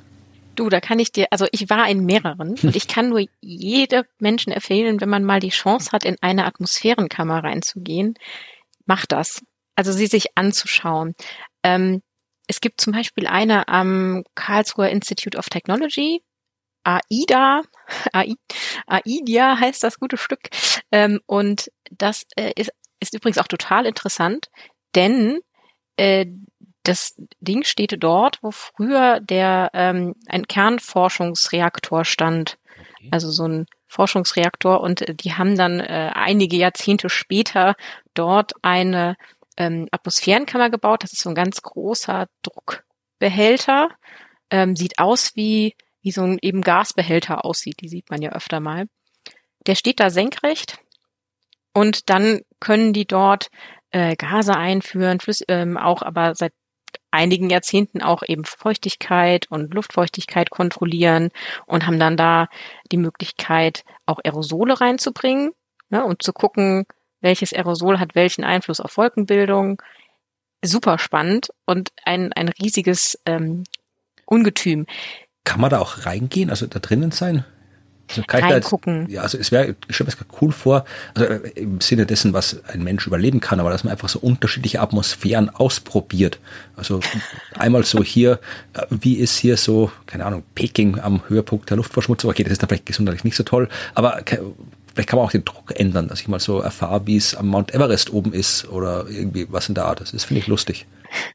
Du, da kann ich dir, also ich war in mehreren <laughs> und ich kann nur jedem Menschen empfehlen, wenn man mal die Chance hat, in eine Atmosphärenkammer reinzugehen, macht das. Also sie sich anzuschauen. Ähm, es gibt zum Beispiel eine am Karlsruher Institute of Technology, AIDA, AIDIA heißt das gute Stück. Ähm, und das äh, ist, ist übrigens auch total interessant, denn äh, das Ding steht dort, wo früher der ähm, ein Kernforschungsreaktor stand. Okay. Also so ein Forschungsreaktor und die haben dann äh, einige Jahrzehnte später dort eine ähm, Atmosphärenkammer gebaut. Das ist so ein ganz großer Druckbehälter. Ähm, sieht aus wie wie so ein eben Gasbehälter aussieht. Die sieht man ja öfter mal. Der steht da senkrecht und dann können die dort äh, Gase einführen, Flüss, ähm, auch aber seit einigen Jahrzehnten auch eben Feuchtigkeit und Luftfeuchtigkeit kontrollieren und haben dann da die Möglichkeit, auch Aerosole reinzubringen ne, und zu gucken, welches Aerosol hat welchen Einfluss auf Wolkenbildung. Super spannend und ein, ein riesiges ähm, Ungetüm. Kann man da auch reingehen, also da drinnen sein? Also reingucken. Jetzt, ja, also es wäre, ich stelle mir das cool vor, also äh, im Sinne dessen, was ein Mensch überleben kann, aber dass man einfach so unterschiedliche Atmosphären ausprobiert. Also einmal so hier, äh, wie ist hier so, keine Ahnung, Peking am Höhepunkt der Luftverschmutzung, okay, das ist dann vielleicht gesundheitlich nicht so toll, aber vielleicht kann man auch den Druck ändern, dass ich mal so erfahre, wie es am Mount Everest oben ist oder irgendwie was in der Art. Das finde ich lustig.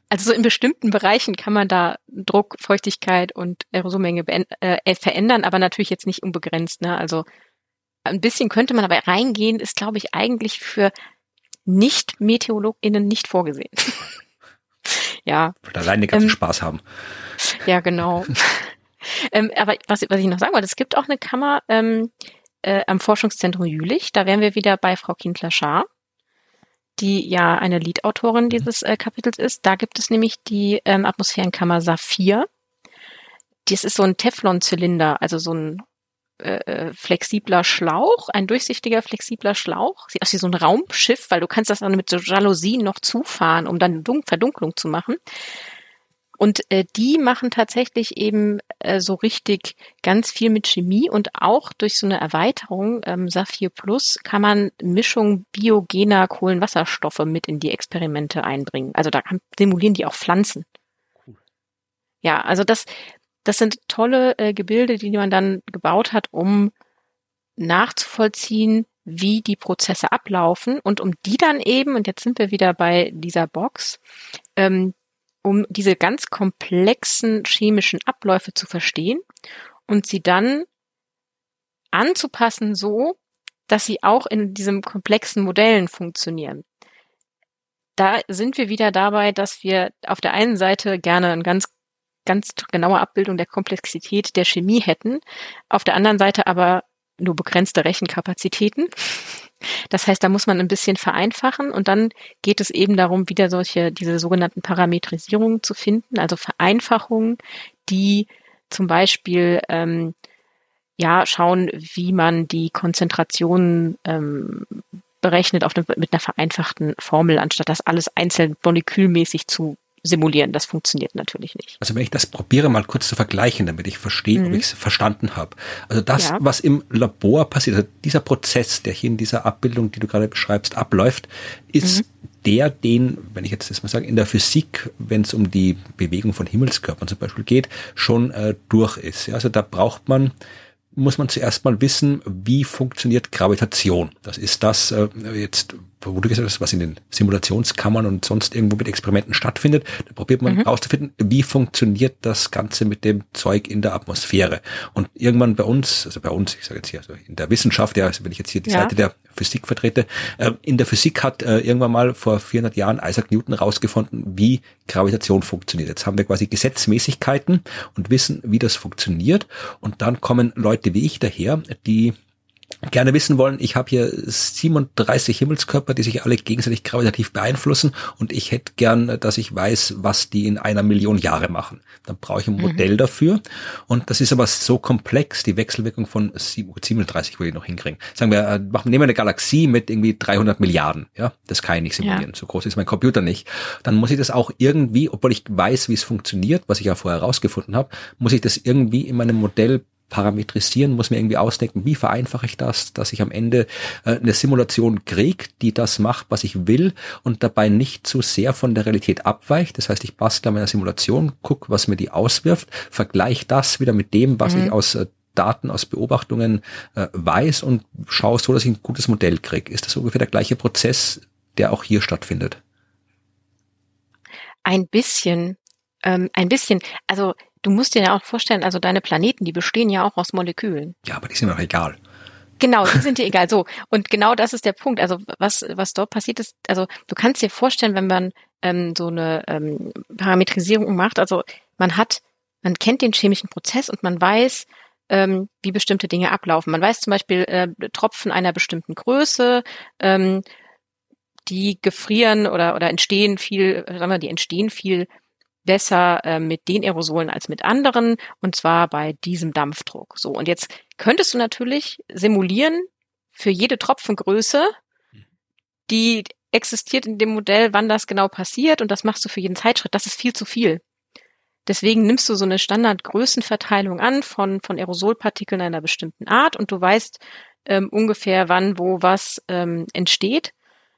Also so in bestimmten Bereichen kann man da Druck, Feuchtigkeit und Aerosolmenge äh, verändern, aber natürlich jetzt nicht unbegrenzt. Ne? Also ein bisschen könnte man aber reingehen, ist glaube ich eigentlich für Nicht-MeteorologInnen nicht vorgesehen. <laughs> ja. Wird allein den ganzen ähm, Spaß haben. Ja, genau. <laughs> ähm, aber was, was ich noch sagen wollte, es gibt auch eine Kammer ähm, äh, am Forschungszentrum Jülich, da wären wir wieder bei Frau Kindler-Schaar die ja eine Lead-Autorin mhm. dieses äh, Kapitels ist. Da gibt es nämlich die ähm, Atmosphärenkammer Saphir. Das ist so ein Teflon-Zylinder, also so ein äh, äh, flexibler Schlauch, ein durchsichtiger flexibler Schlauch. Sieht aus wie so ein Raumschiff, weil du kannst das dann mit so Jalousien noch zufahren, um dann Verdunklung zu machen. Und äh, die machen tatsächlich eben äh, so richtig ganz viel mit Chemie und auch durch so eine Erweiterung, ähm, Saphir Plus, kann man Mischung biogener Kohlenwasserstoffe mit in die Experimente einbringen. Also da simulieren die auch Pflanzen. Cool. Ja, also das, das sind tolle äh, Gebilde, die man dann gebaut hat, um nachzuvollziehen, wie die Prozesse ablaufen und um die dann eben, und jetzt sind wir wieder bei dieser Box, ähm, um diese ganz komplexen chemischen Abläufe zu verstehen und sie dann anzupassen so, dass sie auch in diesen komplexen Modellen funktionieren. Da sind wir wieder dabei, dass wir auf der einen Seite gerne eine ganz, ganz genaue Abbildung der Komplexität der Chemie hätten, auf der anderen Seite aber nur begrenzte Rechenkapazitäten. Das heißt, da muss man ein bisschen vereinfachen und dann geht es eben darum, wieder solche, diese sogenannten Parametrisierungen zu finden, also Vereinfachungen, die zum Beispiel ähm, ja schauen, wie man die Konzentration ähm, berechnet auf eine, mit einer vereinfachten Formel, anstatt das alles einzeln molekülmäßig zu simulieren. Das funktioniert natürlich nicht. Also wenn ich das probiere mal kurz zu vergleichen, damit ich verstehe, mhm. ob ich es verstanden habe. Also das, ja. was im Labor passiert, also dieser Prozess, der hier in dieser Abbildung, die du gerade beschreibst, abläuft, ist mhm. der, den, wenn ich jetzt das mal sage, in der Physik, wenn es um die Bewegung von Himmelskörpern zum Beispiel geht, schon äh, durch ist. Ja, also da braucht man muss man zuerst mal wissen, wie funktioniert Gravitation. Das ist das äh, jetzt, wo du gesagt hast, was in den Simulationskammern und sonst irgendwo mit Experimenten stattfindet. Da probiert man mhm. herauszufinden, wie funktioniert das Ganze mit dem Zeug in der Atmosphäre. Und irgendwann bei uns, also bei uns, ich sage jetzt hier, also in der Wissenschaft, ja, also wenn ich jetzt hier die ja. Seite der Physik vertrete, äh, in der Physik hat äh, irgendwann mal vor 400 Jahren Isaac Newton rausgefunden, wie Gravitation funktioniert. Jetzt haben wir quasi Gesetzmäßigkeiten und wissen, wie das funktioniert. Und dann kommen Leute wie ich daher, die gerne wissen wollen, ich habe hier 37 Himmelskörper, die sich alle gegenseitig gravitativ beeinflussen und ich hätte gern, dass ich weiß, was die in einer Million Jahre machen. Dann brauche ich ein Modell mhm. dafür und das ist aber so komplex, die Wechselwirkung von 37 würde ich noch hinkriegen. Sagen wir, äh, machen, nehmen wir eine Galaxie mit irgendwie 300 Milliarden, ja, das kann ich nicht simulieren, ja. so groß ist mein Computer nicht. Dann muss ich das auch irgendwie, obwohl ich weiß, wie es funktioniert, was ich ja vorher herausgefunden habe, muss ich das irgendwie in meinem Modell parametrisieren, muss mir irgendwie ausdenken, wie vereinfache ich das, dass ich am Ende äh, eine Simulation kriege, die das macht, was ich will und dabei nicht zu sehr von der Realität abweicht. Das heißt, ich bastle an meiner Simulation, guck, was mir die auswirft, vergleiche das wieder mit dem, was mhm. ich aus äh, Daten, aus Beobachtungen äh, weiß und schaue so, dass ich ein gutes Modell kriege. Ist das ungefähr der gleiche Prozess, der auch hier stattfindet? Ein bisschen. Ähm, ein bisschen. Also Du musst dir ja auch vorstellen, also deine Planeten, die bestehen ja auch aus Molekülen. Ja, aber die sind doch egal. Genau, die sind dir egal. So. Und genau das ist der Punkt. Also was, was dort passiert ist, also du kannst dir vorstellen, wenn man ähm, so eine ähm, Parametrisierung macht, also man hat, man kennt den chemischen Prozess und man weiß, ähm, wie bestimmte Dinge ablaufen. Man weiß zum Beispiel äh, Tropfen einer bestimmten Größe, ähm, die gefrieren oder, oder entstehen viel, sagen wir, die entstehen viel besser äh, mit den Aerosolen als mit anderen, und zwar bei diesem Dampfdruck. So, und jetzt könntest du natürlich simulieren für jede Tropfengröße, die existiert in dem Modell, wann das genau passiert, und das machst du für jeden Zeitschritt. Das ist viel zu viel. deswegen nimmst du so eine Standardgrößenverteilung an von, von Aerosolpartikeln einer bestimmten Art und du weißt ähm, ungefähr, wann wo was ähm, entsteht,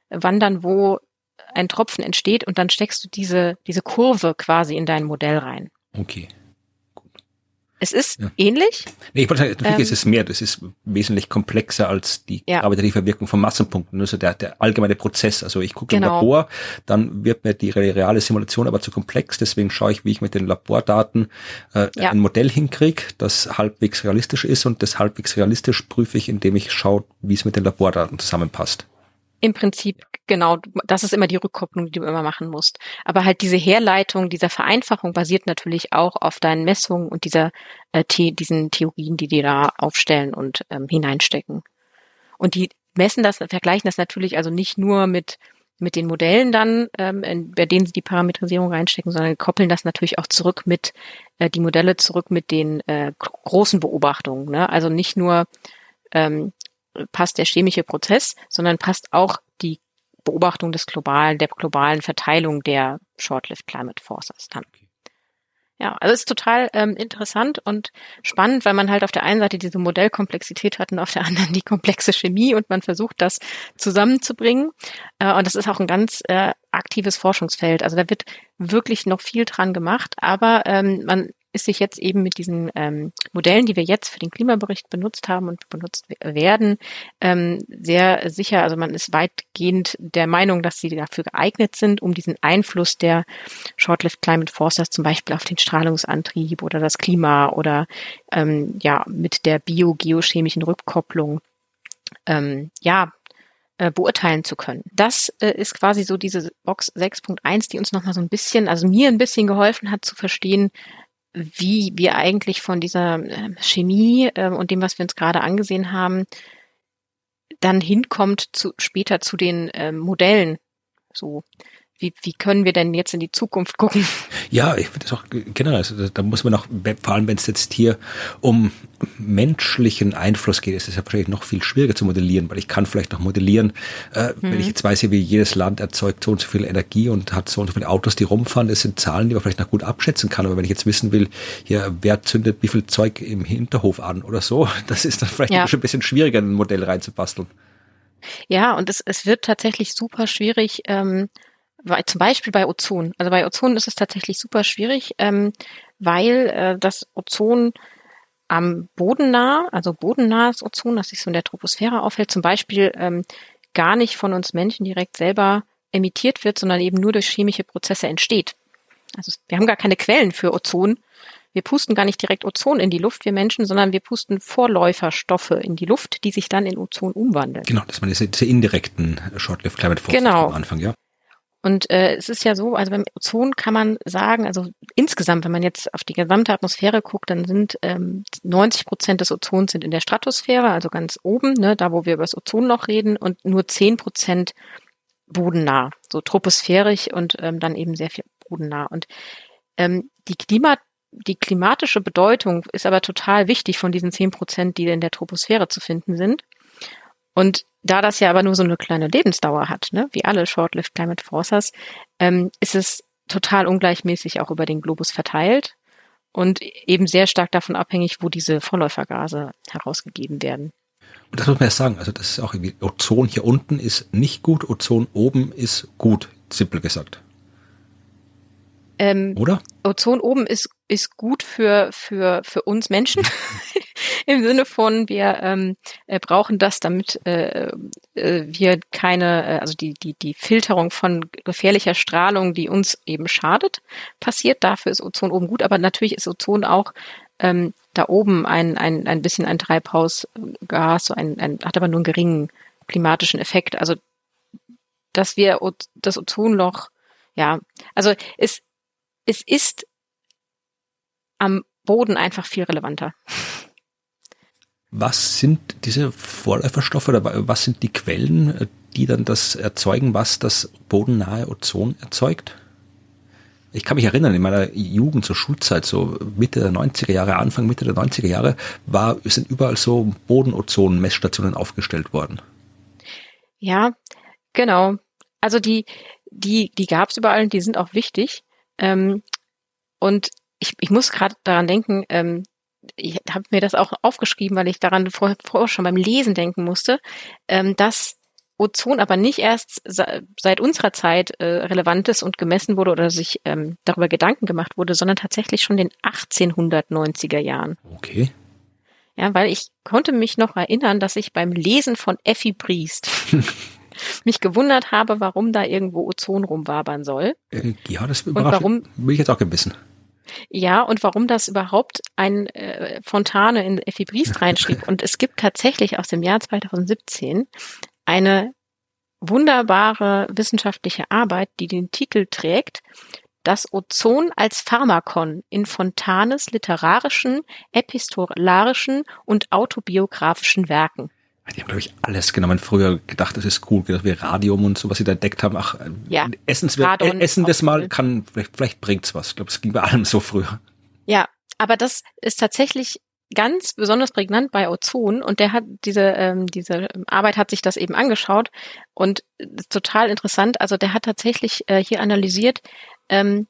wann dann wo ein Tropfen entsteht und dann steckst du diese, diese Kurve quasi in dein Modell rein. Okay. Es ist ja. ähnlich. Nee, ich wollte sagen, natürlich ähm, ist es mehr, das ist wesentlich komplexer als die ja. gravitative Wirkung von Massenpunkten. Also der, der allgemeine Prozess. Also ich gucke genau. im Labor, dann wird mir die reale Simulation aber zu komplex, deswegen schaue ich, wie ich mit den Labordaten äh, ja. ein Modell hinkriege, das halbwegs realistisch ist und das halbwegs realistisch prüfe ich, indem ich schaue, wie es mit den Labordaten zusammenpasst. Im Prinzip, genau, das ist immer die Rückkopplung, die du immer machen musst. Aber halt diese Herleitung, dieser Vereinfachung basiert natürlich auch auf deinen Messungen und dieser, äh, The diesen Theorien, die die da aufstellen und ähm, hineinstecken. Und die messen das, vergleichen das natürlich also nicht nur mit mit den Modellen dann, ähm, in, bei denen sie die Parametrisierung reinstecken, sondern koppeln das natürlich auch zurück mit äh, die Modelle zurück mit den äh, großen Beobachtungen. Ne? Also nicht nur ähm, passt der chemische Prozess, sondern passt auch die Beobachtung des globalen, der globalen Verteilung der Short-Lived Climate Forces dann. Ja, also es ist total ähm, interessant und spannend, weil man halt auf der einen Seite diese Modellkomplexität hat und auf der anderen <laughs> die komplexe Chemie und man versucht das zusammenzubringen. Äh, und das ist auch ein ganz äh, aktives Forschungsfeld. Also da wird wirklich noch viel dran gemacht, aber ähm, man ist sich jetzt eben mit diesen ähm, Modellen, die wir jetzt für den Klimabericht benutzt haben und benutzt werden, ähm, sehr sicher. Also man ist weitgehend der Meinung, dass sie dafür geeignet sind, um diesen Einfluss der Short-Lived Climate Forces zum Beispiel auf den Strahlungsantrieb oder das Klima oder ähm, ja mit der biogeochemischen Rückkopplung ähm, ja äh, beurteilen zu können. Das äh, ist quasi so diese Box 6.1, die uns nochmal so ein bisschen, also mir ein bisschen geholfen hat zu verstehen, wie wir eigentlich von dieser ähm, Chemie äh, und dem, was wir uns gerade angesehen haben, dann hinkommt zu, später zu den ähm, Modellen. So, wie, wie können wir denn jetzt in die Zukunft gucken? Ja, ich finde das auch generell, also da muss man auch, vor allem wenn es jetzt hier um menschlichen Einfluss geht, ist es ja wahrscheinlich noch viel schwieriger zu modellieren, weil ich kann vielleicht noch modellieren, äh, mhm. wenn ich jetzt weiß, wie jedes Land erzeugt so und so viel Energie und hat so und so viele Autos, die rumfahren, das sind Zahlen, die man vielleicht noch gut abschätzen kann, aber wenn ich jetzt wissen will, hier, wer zündet wie viel Zeug im Hinterhof an oder so, <laughs> das ist dann vielleicht ja. schon ein bisschen schwieriger, in ein Modell reinzubasteln. Ja, und es, es wird tatsächlich super schwierig, ähm, zum Beispiel bei Ozon. Also bei Ozon ist es tatsächlich super schwierig, ähm, weil äh, das Ozon am Boden nah, also bodennahes Ozon, das sich so in der Troposphäre aufhält, zum Beispiel ähm, gar nicht von uns Menschen direkt selber emittiert wird, sondern eben nur durch chemische Prozesse entsteht. Also wir haben gar keine Quellen für Ozon. Wir pusten gar nicht direkt Ozon in die Luft, wir Menschen, sondern wir pusten Vorläuferstoffe in die Luft, die sich dann in Ozon umwandeln. Genau, das waren diese, indirekten Short-Lived Climate Forces genau. am Anfang, ja. Und äh, es ist ja so, also beim Ozon kann man sagen, also insgesamt, wenn man jetzt auf die gesamte Atmosphäre guckt, dann sind ähm, 90 Prozent des Ozons sind in der Stratosphäre, also ganz oben, ne, da wo wir über das Ozonloch reden, und nur 10 Prozent bodennah, so troposphärisch und ähm, dann eben sehr viel bodennah. Und ähm, die Klima die klimatische Bedeutung ist aber total wichtig von diesen 10 Prozent, die in der Troposphäre zu finden sind. Und da das ja aber nur so eine kleine Lebensdauer hat, ne, wie alle Short-Lived Climate Forces, ähm, ist es total ungleichmäßig auch über den Globus verteilt und eben sehr stark davon abhängig, wo diese Vorläufergase herausgegeben werden. Und das muss man ja sagen, also das ist auch irgendwie, Ozon hier unten ist nicht gut, Ozon oben ist gut, simpel gesagt. Ähm, Oder? Ozon oben ist, ist gut für, für, für uns Menschen. <laughs> Im Sinne von, wir ähm, äh, brauchen das, damit äh, äh, wir keine, äh, also die, die, die Filterung von gefährlicher Strahlung, die uns eben schadet, passiert. Dafür ist Ozon oben gut, aber natürlich ist Ozon auch ähm, da oben ein, ein, ein bisschen ein Treibhausgas, so ein, ein, hat aber nur einen geringen klimatischen Effekt. Also dass wir das Ozonloch, ja, also es, es ist am Boden einfach viel relevanter. Was sind diese Vorläuferstoffe oder was sind die Quellen, die dann das erzeugen, was das bodennahe Ozon erzeugt? Ich kann mich erinnern, in meiner Jugend, so Schulzeit, so Mitte der 90er Jahre, Anfang Mitte der 90er Jahre, war, sind überall so Bodenozon-Messstationen aufgestellt worden. Ja, genau. Also die, die, die gab es überall und die sind auch wichtig. Ähm, und ich, ich muss gerade daran denken, ähm, ich habe mir das auch aufgeschrieben, weil ich daran vorher, vorher schon beim Lesen denken musste, ähm, dass Ozon aber nicht erst seit unserer Zeit äh, relevant ist und gemessen wurde oder sich ähm, darüber Gedanken gemacht wurde, sondern tatsächlich schon in den 1890er Jahren. Okay. Ja, weil ich konnte mich noch erinnern, dass ich beim Lesen von Effi Briest <laughs> mich gewundert habe, warum da irgendwo Ozon rumwabern soll. Äh, ja, das überrascht, warum, bin ich jetzt auch gebissen. Ja, und warum das überhaupt ein äh, Fontane in Effi Briest <laughs> reinschrieb. und es gibt tatsächlich aus dem Jahr 2017 eine wunderbare wissenschaftliche Arbeit, die den Titel trägt, das Ozon als Pharmakon in Fontanes literarischen, epistolarischen und autobiografischen Werken. Die haben, glaube ich, alles genommen. Früher gedacht, das ist cool, dass wir Radium und so, was sie da entdeckt haben. Ach, ja, essen wir, äh, essen wir es mal, kann, vielleicht, vielleicht bringt's was. Ich glaube, es ging bei allem so früher. Ja, aber das ist tatsächlich ganz besonders prägnant bei Ozon und der hat diese ähm, diese Arbeit hat sich das eben angeschaut und total interessant. Also der hat tatsächlich äh, hier analysiert, ähm,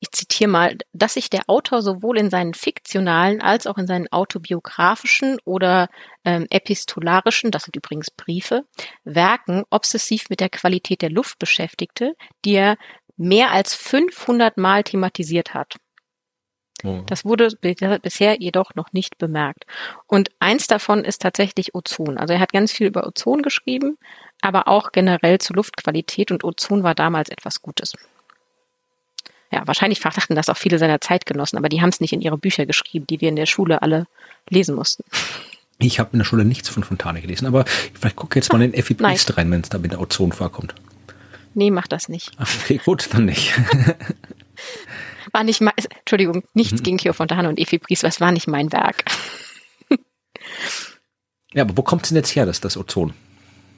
ich zitiere mal, dass sich der Autor sowohl in seinen fiktionalen als auch in seinen autobiografischen oder ähm, epistolarischen, das sind übrigens Briefe, Werken obsessiv mit der Qualität der Luft beschäftigte, die er mehr als 500 Mal thematisiert hat. Oh. Das wurde bisher jedoch noch nicht bemerkt. Und eins davon ist tatsächlich Ozon. Also er hat ganz viel über Ozon geschrieben, aber auch generell zur Luftqualität und Ozon war damals etwas Gutes. Ja, wahrscheinlich verdachten das auch viele seiner Zeitgenossen, aber die haben es nicht in ihre Bücher geschrieben, die wir in der Schule alle lesen mussten. Ich habe in der Schule nichts von Fontane gelesen, aber vielleicht gucke jetzt mal in Effi Priest rein, wenn es da mit der Ozon vorkommt. Nee, mach das nicht. Ach, okay, gut, dann nicht. <laughs> war nicht mein, Entschuldigung, nichts mhm. gegen Theo Fontane und Effi Priest, was war nicht mein Werk. <laughs> ja, aber wo kommt es denn jetzt her, das, das Ozon?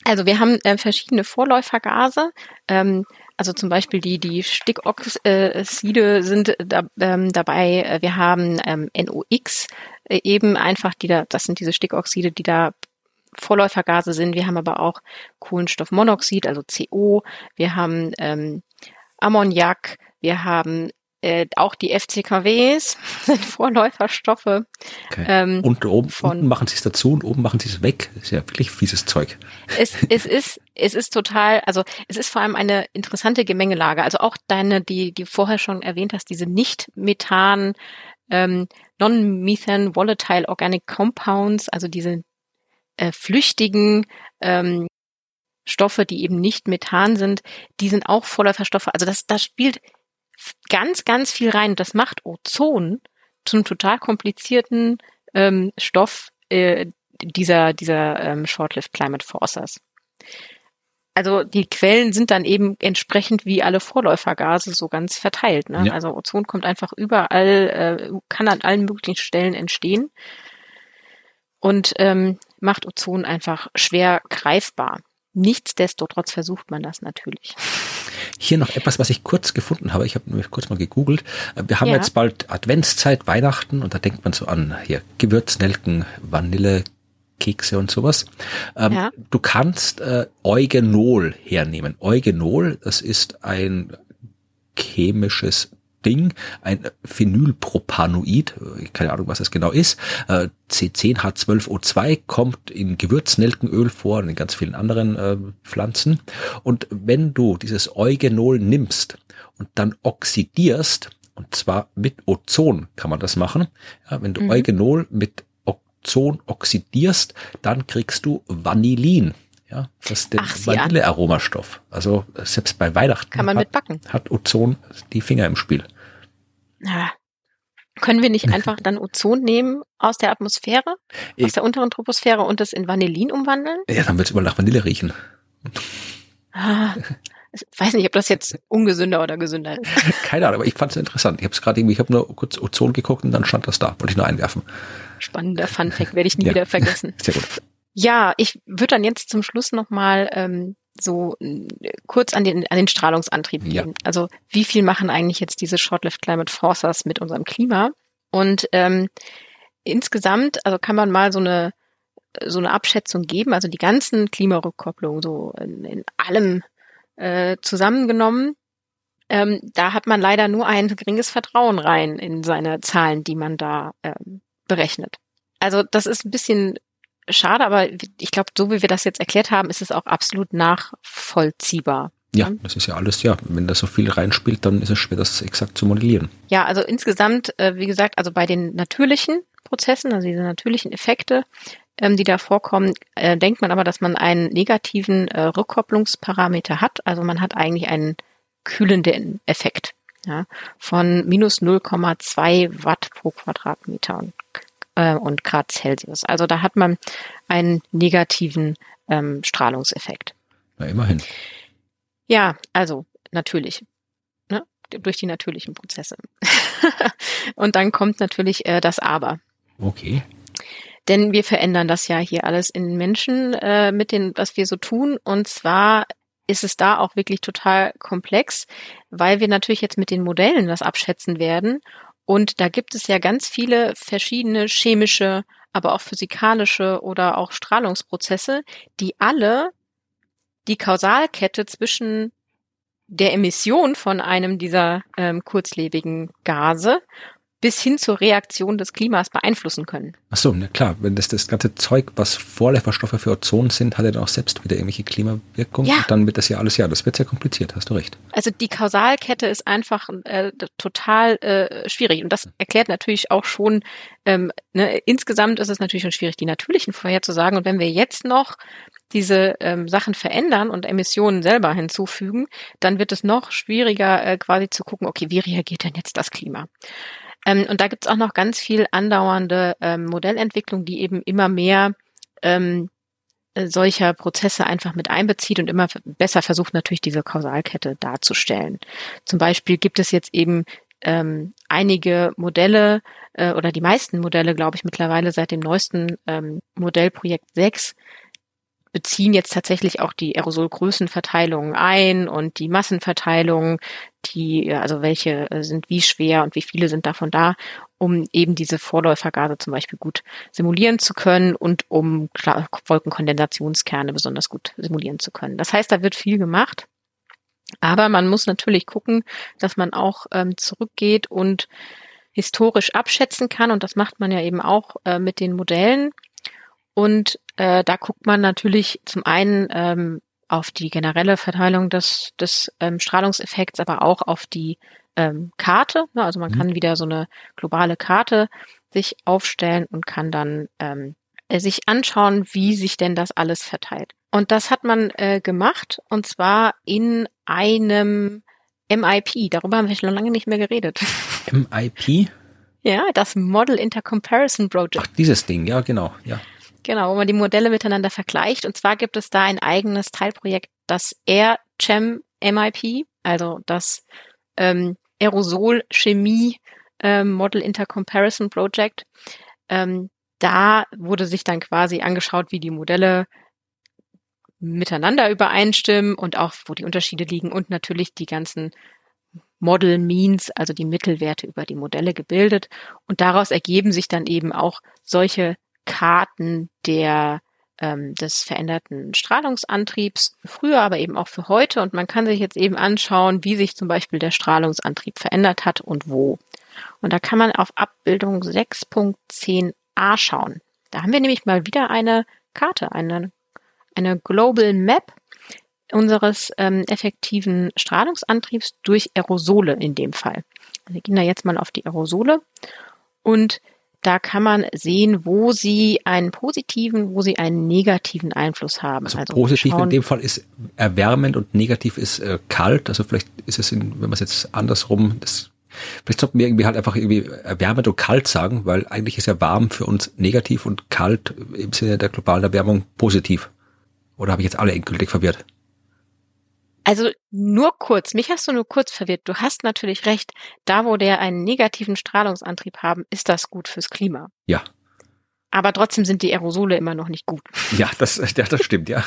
Also wir haben äh, verschiedene Vorläufergase. Ähm, also zum Beispiel die, die Stickoxide sind da, ähm, dabei. Wir haben ähm, NOx äh, eben einfach, die da, das sind diese Stickoxide, die da Vorläufergase sind. Wir haben aber auch Kohlenstoffmonoxid, also CO. Wir haben ähm, Ammoniak. Wir haben äh, auch die FCKWs <laughs> sind Vorläuferstoffe. Okay. Ähm, und oben von, unten machen sie es dazu und oben machen sie es weg. Das ist ja wirklich fieses Zeug. Es, es ist es ist total, also es ist vor allem eine interessante Gemengelage. Also auch deine, die die vorher schon erwähnt hast, diese nicht Methan ähm, Non-Methan Volatile Organic Compounds, also diese äh, flüchtigen ähm, Stoffe, die eben nicht Methan sind, die sind auch Vorläuferstoffe. Also das, das spielt ganz, ganz viel rein. Das macht Ozon zum total komplizierten ähm, Stoff äh, dieser, dieser ähm, Short-Lived Climate Forcers. Also die Quellen sind dann eben entsprechend wie alle Vorläufergase so ganz verteilt. Ne? Ja. Also Ozon kommt einfach überall, äh, kann an allen möglichen Stellen entstehen und ähm, macht Ozon einfach schwer greifbar. Nichtsdestotrotz versucht man das natürlich. Hier noch etwas, was ich kurz gefunden habe. Ich habe nämlich kurz mal gegoogelt. Wir haben ja. jetzt bald Adventszeit, Weihnachten und da denkt man so an hier Gewürznelken, Vanille, Kekse und sowas. Ähm, ja. Du kannst äh, Eugenol hernehmen. Eugenol, das ist ein chemisches Ding, ein Phenylpropanoid, keine Ahnung, was das genau ist. Äh, C10H12O2 kommt in Gewürznelkenöl vor und in ganz vielen anderen äh, Pflanzen. Und wenn du dieses Eugenol nimmst und dann oxidierst, und zwar mit Ozon kann man das machen, ja, wenn du mhm. Eugenol mit Ozon oxidierst, dann kriegst du Vanillin. Ja, das ist der Vanillearomastoff. Also selbst bei Weihnachten kann man hat, mitbacken. Hat Ozon die Finger im Spiel. Ja. Können wir nicht <laughs> einfach dann Ozon nehmen aus der Atmosphäre, ich, aus der unteren Troposphäre und das in Vanillin umwandeln? Ja, dann wird es immer nach Vanille riechen. Ah, ich weiß nicht, ob das jetzt ungesünder oder gesünder ist. <laughs> Keine Ahnung, aber ich fand es interessant. Ich habe es gerade irgendwie, ich habe nur kurz Ozon geguckt und dann stand das da. Wollte ich nur einwerfen. Spannender Funfact, werde ich nie ja. wieder vergessen. Sehr gut. Ja, ich würde dann jetzt zum Schluss nochmal ähm, so kurz an den, an den Strahlungsantrieb gehen. Ja. Also wie viel machen eigentlich jetzt diese Short-Lived Climate Forcers mit unserem Klima? Und ähm, insgesamt, also kann man mal so eine so eine Abschätzung geben, also die ganzen Klimarückkopplungen so in, in allem äh, zusammengenommen, ähm, da hat man leider nur ein geringes Vertrauen rein in seine Zahlen, die man da ähm, berechnet. Also das ist ein bisschen schade, aber ich glaube, so wie wir das jetzt erklärt haben, ist es auch absolut nachvollziehbar. Ja, das ist ja alles, ja, wenn da so viel reinspielt, dann ist es schwer, das exakt zu modellieren. Ja, also insgesamt, äh, wie gesagt, also bei den natürlichen Prozessen, also diese natürlichen Effekte, ähm, die da vorkommen, äh, denkt man aber, dass man einen negativen äh, Rückkopplungsparameter hat. Also man hat eigentlich einen kühlenden Effekt ja, von minus 0,2 Watt pro Quadratmeter und, äh, und Grad Celsius. Also da hat man einen negativen ähm, Strahlungseffekt. Na, immerhin. Ja, also natürlich. Ne? Durch die natürlichen Prozesse. <laughs> und dann kommt natürlich äh, das Aber. Okay. Denn wir verändern das ja hier alles in Menschen äh, mit dem, was wir so tun. Und zwar ist es da auch wirklich total komplex, weil wir natürlich jetzt mit den Modellen das abschätzen werden. Und da gibt es ja ganz viele verschiedene chemische, aber auch physikalische oder auch Strahlungsprozesse, die alle die Kausalkette zwischen der Emission von einem dieser ähm, kurzlebigen Gase bis hin zur Reaktion des Klimas beeinflussen können. Ach so, na klar, wenn das das ganze Zeug, was Vorläuferstoffe für Ozon sind, hat ja dann auch selbst wieder irgendwelche Klimawirkungen. Ja. dann wird das ja alles, ja, das wird sehr kompliziert, hast du recht. Also die Kausalkette ist einfach äh, total äh, schwierig und das erklärt natürlich auch schon, ähm, ne, insgesamt ist es natürlich schon schwierig, die natürlichen vorherzusagen und wenn wir jetzt noch diese ähm, Sachen verändern und Emissionen selber hinzufügen, dann wird es noch schwieriger, äh, quasi zu gucken, okay, wie reagiert denn jetzt das Klima? Ähm, und da gibt's auch noch ganz viel andauernde ähm, Modellentwicklung, die eben immer mehr ähm, äh, solcher Prozesse einfach mit einbezieht und immer besser versucht natürlich diese Kausalkette darzustellen. Zum Beispiel gibt es jetzt eben ähm, einige Modelle äh, oder die meisten Modelle, glaube ich, mittlerweile seit dem neuesten ähm, Modellprojekt 6, beziehen jetzt tatsächlich auch die Aerosolgrößenverteilungen ein und die Massenverteilungen, die, also welche äh, sind wie schwer und wie viele sind davon da, um eben diese Vorläufergase zum Beispiel gut simulieren zu können und um Wolkenkondensationskerne besonders gut simulieren zu können. Das heißt, da wird viel gemacht. Aber man muss natürlich gucken, dass man auch ähm, zurückgeht und historisch abschätzen kann. Und das macht man ja eben auch äh, mit den Modellen. Und äh, da guckt man natürlich zum einen ähm, auf die generelle Verteilung des, des ähm, Strahlungseffekts, aber auch auf die ähm, Karte. Ne? Also man mhm. kann wieder so eine globale Karte sich aufstellen und kann dann ähm, äh, sich anschauen, wie sich denn das alles verteilt. Und das hat man äh, gemacht und zwar in einem MIP. Darüber haben wir schon lange nicht mehr geredet. MIP? Ja, das Model Intercomparison Project. Ach, dieses Ding, ja, genau, ja. Genau, wo man die Modelle miteinander vergleicht. Und zwar gibt es da ein eigenes Teilprojekt, das AirChem MIP, also das ähm, Aerosol Chemie ähm, Model Intercomparison Project. Ähm, da wurde sich dann quasi angeschaut, wie die Modelle miteinander übereinstimmen und auch wo die Unterschiede liegen und natürlich die ganzen Model Means, also die Mittelwerte über die Modelle gebildet. Und daraus ergeben sich dann eben auch solche Karten der ähm, des veränderten Strahlungsantriebs, früher aber eben auch für heute. Und man kann sich jetzt eben anschauen, wie sich zum Beispiel der Strahlungsantrieb verändert hat und wo. Und da kann man auf Abbildung 6.10a schauen. Da haben wir nämlich mal wieder eine Karte, eine, eine Global Map unseres ähm, effektiven Strahlungsantriebs durch Aerosole in dem Fall. Wir gehen da jetzt mal auf die Aerosole und da kann man sehen, wo sie einen positiven, wo sie einen negativen Einfluss haben. Also, also positiv schauen, in dem Fall ist erwärmend und negativ ist äh, kalt. Also vielleicht ist es, in, wenn man es jetzt andersrum, das, vielleicht sollten wir irgendwie halt einfach irgendwie erwärmend und kalt sagen, weil eigentlich ist ja warm für uns negativ und kalt im Sinne der globalen Erwärmung positiv. Oder habe ich jetzt alle endgültig verwirrt? Also nur kurz, mich hast du nur kurz verwirrt. Du hast natürlich recht, da wo der einen negativen Strahlungsantrieb haben, ist das gut fürs Klima. Ja. Aber trotzdem sind die Aerosole immer noch nicht gut. Ja, das, ja, das stimmt, ja.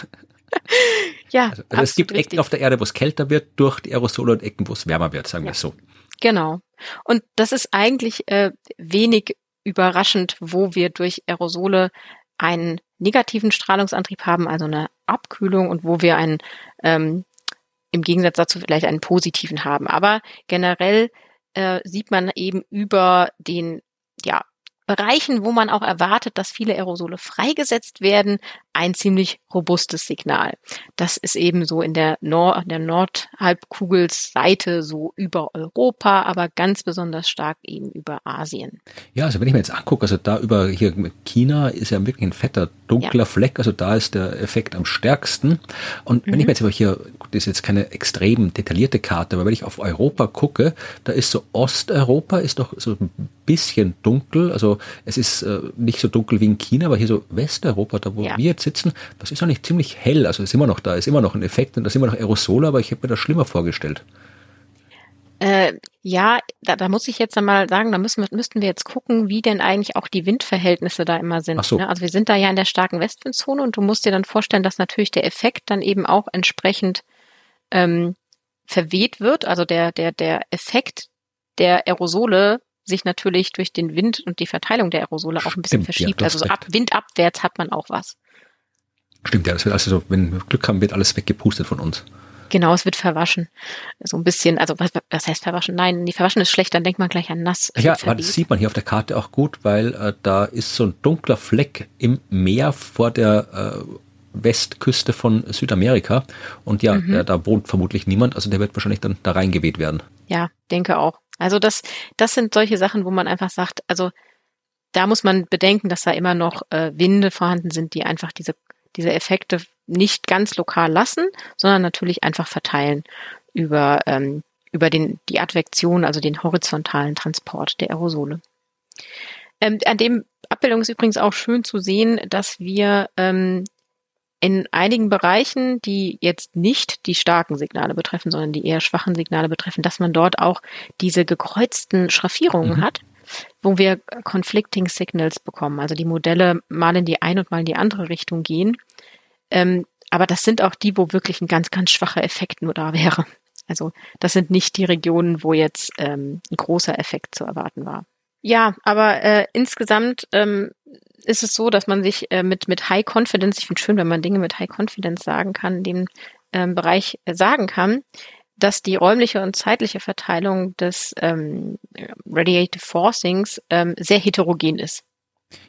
<laughs> ja. Also, also es gibt richtig. Ecken auf der Erde, wo es kälter wird durch die Aerosole und Ecken, wo es wärmer wird, sagen ja. wir es so. Genau. Und das ist eigentlich äh, wenig überraschend, wo wir durch Aerosole einen negativen Strahlungsantrieb haben, also eine Abkühlung und wo wir einen ähm, im Gegensatz dazu vielleicht einen positiven haben. Aber generell äh, sieht man eben über den ja, Bereichen, wo man auch erwartet, dass viele Aerosole freigesetzt werden, ein ziemlich robustes Signal. Das ist eben so in der, Nord der Nordhalbkugelsseite so über Europa, aber ganz besonders stark eben über Asien. Ja, also wenn ich mir jetzt angucke, also da über hier China ist ja wirklich ein fetter dunkler ja. Fleck, also da ist der Effekt am stärksten. Und wenn mhm. ich mir jetzt aber hier, das ist jetzt keine extrem detaillierte Karte, aber wenn ich auf Europa gucke, da ist so Osteuropa ist doch so ein bisschen dunkel, also es ist äh, nicht so dunkel wie in China, aber hier so Westeuropa, da wo ja. wir jetzt sitzen, das ist eigentlich ziemlich hell. Also ist immer noch da, ist immer noch ein Effekt und da ist immer noch Aerosole, aber ich habe mir das schlimmer vorgestellt. Äh, ja, da, da muss ich jetzt einmal sagen, da müssen wir, müssten wir jetzt gucken, wie denn eigentlich auch die Windverhältnisse da immer sind. So. Ne? Also wir sind da ja in der starken Westwindzone und du musst dir dann vorstellen, dass natürlich der Effekt dann eben auch entsprechend ähm, verweht wird. Also der, der, der Effekt der Aerosole sich natürlich durch den Wind und die Verteilung der Aerosole auch ein bisschen Stimmt, verschiebt. Ja, also so ab, windabwärts hat man auch was. Stimmt, ja, das wird also so, wenn wir Glück haben, wird alles weggepustet von uns. Genau, es wird verwaschen. So ein bisschen, also was, was heißt verwaschen? Nein, die verwaschen ist schlecht, dann denkt man gleich an nass. Ja, aber das sieht man hier auf der Karte auch gut, weil äh, da ist so ein dunkler Fleck im Meer vor der äh, Westküste von Südamerika. Und ja, mhm. der, da wohnt vermutlich niemand, also der wird wahrscheinlich dann da reingeweht werden. Ja, denke auch. Also das, das sind solche Sachen, wo man einfach sagt, also da muss man bedenken, dass da immer noch äh, Winde vorhanden sind, die einfach diese, diese Effekte nicht ganz lokal lassen, sondern natürlich einfach verteilen über, ähm, über den, die Advektion, also den horizontalen Transport der Aerosole. Ähm, an dem Abbildung ist übrigens auch schön zu sehen, dass wir ähm, in einigen Bereichen, die jetzt nicht die starken Signale betreffen, sondern die eher schwachen Signale betreffen, dass man dort auch diese gekreuzten Schraffierungen mhm. hat, wo wir conflicting signals bekommen. Also die Modelle mal in die eine und mal in die andere Richtung gehen. Ähm, aber das sind auch die, wo wirklich ein ganz, ganz schwacher Effekt nur da wäre. Also das sind nicht die Regionen, wo jetzt ähm, ein großer Effekt zu erwarten war. Ja, aber äh, insgesamt ähm, ist es so, dass man sich äh, mit, mit High Confidence, ich finde schön, wenn man Dinge mit High Confidence sagen kann, in dem ähm, Bereich äh, sagen kann, dass die räumliche und zeitliche Verteilung des ähm, Radiative Forcings ähm, sehr heterogen ist.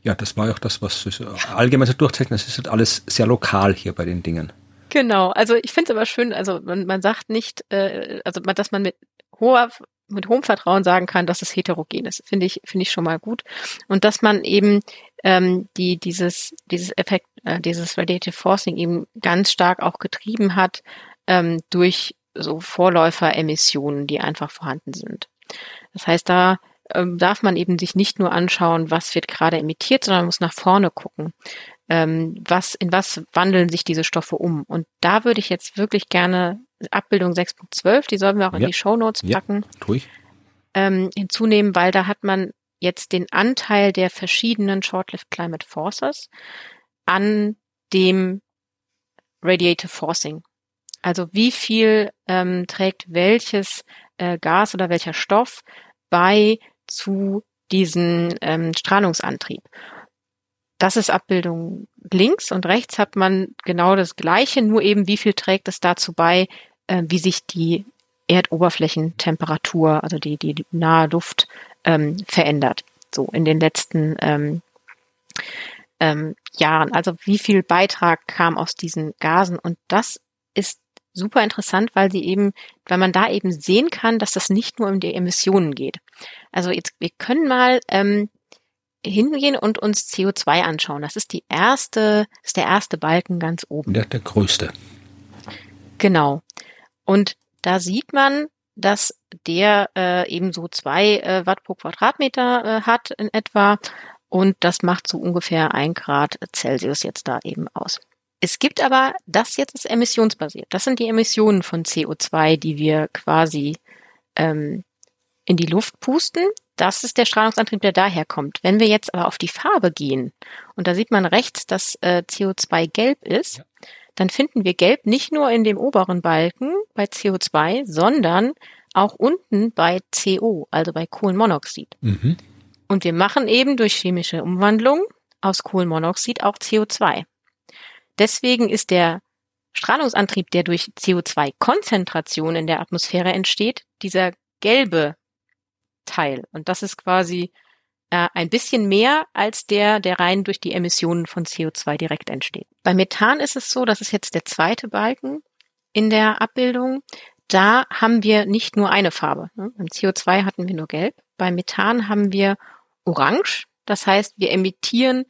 Ja, das war auch das, was allgemein so durchzeichnet. Es ist halt alles sehr lokal hier bei den Dingen. Genau, also ich finde es aber schön, also man, man sagt nicht, äh, also dass man mit hoher mit hohem Vertrauen sagen kann, dass es heterogen ist. Finde ich, finde ich schon mal gut. Und dass man eben ähm, die dieses dieses Effekt, äh, dieses Radiative Forcing eben ganz stark auch getrieben hat ähm, durch so Vorläuferemissionen, die einfach vorhanden sind. Das heißt, da ähm, darf man eben sich nicht nur anschauen, was wird gerade emittiert, sondern muss nach vorne gucken. Ähm, was, in was wandeln sich diese Stoffe um? Und da würde ich jetzt wirklich gerne Abbildung 6.12, die sollen wir auch in die Show Notes packen, ja, ähm, hinzunehmen, weil da hat man jetzt den Anteil der verschiedenen Short-Lived Climate Forces an dem Radiative Forcing. Also wie viel ähm, trägt welches äh, Gas oder welcher Stoff bei zu diesem ähm, Strahlungsantrieb. Das ist Abbildung links und rechts hat man genau das Gleiche, nur eben wie viel trägt es dazu bei, äh, wie sich die Erdoberflächentemperatur, also die, die nahe Luft ähm, verändert. So in den letzten ähm, ähm, Jahren. Also wie viel Beitrag kam aus diesen Gasen und das ist super interessant, weil sie eben, weil man da eben sehen kann, dass das nicht nur um die Emissionen geht. Also jetzt, wir können mal ähm, hingehen und uns CO2 anschauen. Das ist die erste, ist der erste Balken ganz oben. Der, der größte. Genau. Und da sieht man, dass der äh, eben so zwei äh, Watt pro Quadratmeter äh, hat in etwa. Und das macht so ungefähr ein Grad Celsius jetzt da eben aus. Es gibt aber, das jetzt ist emissionsbasiert. Das sind die Emissionen von CO2, die wir quasi ähm, in die Luft pusten. Das ist der Strahlungsantrieb, der daherkommt. Wenn wir jetzt aber auf die Farbe gehen, und da sieht man rechts, dass äh, CO2 gelb ist, ja. dann finden wir gelb nicht nur in dem oberen Balken bei CO2, sondern auch unten bei CO, also bei Kohlenmonoxid. Mhm. Und wir machen eben durch chemische Umwandlung aus Kohlenmonoxid auch CO2. Deswegen ist der Strahlungsantrieb, der durch CO2-Konzentration in der Atmosphäre entsteht, dieser gelbe Teil. Und das ist quasi äh, ein bisschen mehr als der, der rein durch die Emissionen von CO2 direkt entsteht. Bei Methan ist es so, das ist jetzt der zweite Balken in der Abbildung. Da haben wir nicht nur eine Farbe. Ne? Beim CO2 hatten wir nur gelb. Beim Methan haben wir orange. Das heißt, wir emittieren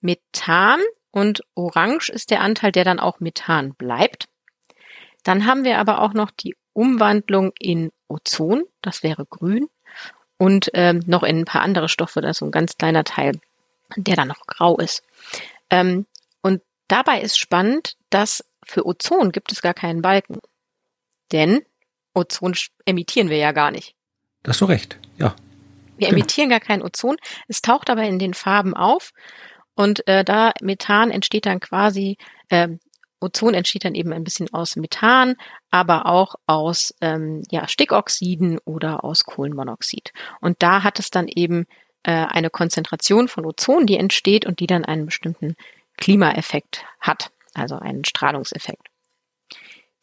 Methan und orange ist der Anteil, der dann auch Methan bleibt. Dann haben wir aber auch noch die Umwandlung in Ozon, das wäre grün, und ähm, noch in ein paar andere Stoffe, das ist so ein ganz kleiner Teil, der dann noch grau ist. Ähm, und dabei ist spannend, dass für Ozon gibt es gar keinen Balken. Denn Ozon emittieren wir ja gar nicht. Das hast du recht, ja. Wir genau. emittieren gar kein Ozon. Es taucht aber in den Farben auf. Und äh, da Methan entsteht dann quasi, äh, Ozon entsteht dann eben ein bisschen aus Methan, aber auch aus ähm, ja, Stickoxiden oder aus Kohlenmonoxid. Und da hat es dann eben äh, eine Konzentration von Ozon, die entsteht und die dann einen bestimmten Klimaeffekt hat, also einen Strahlungseffekt.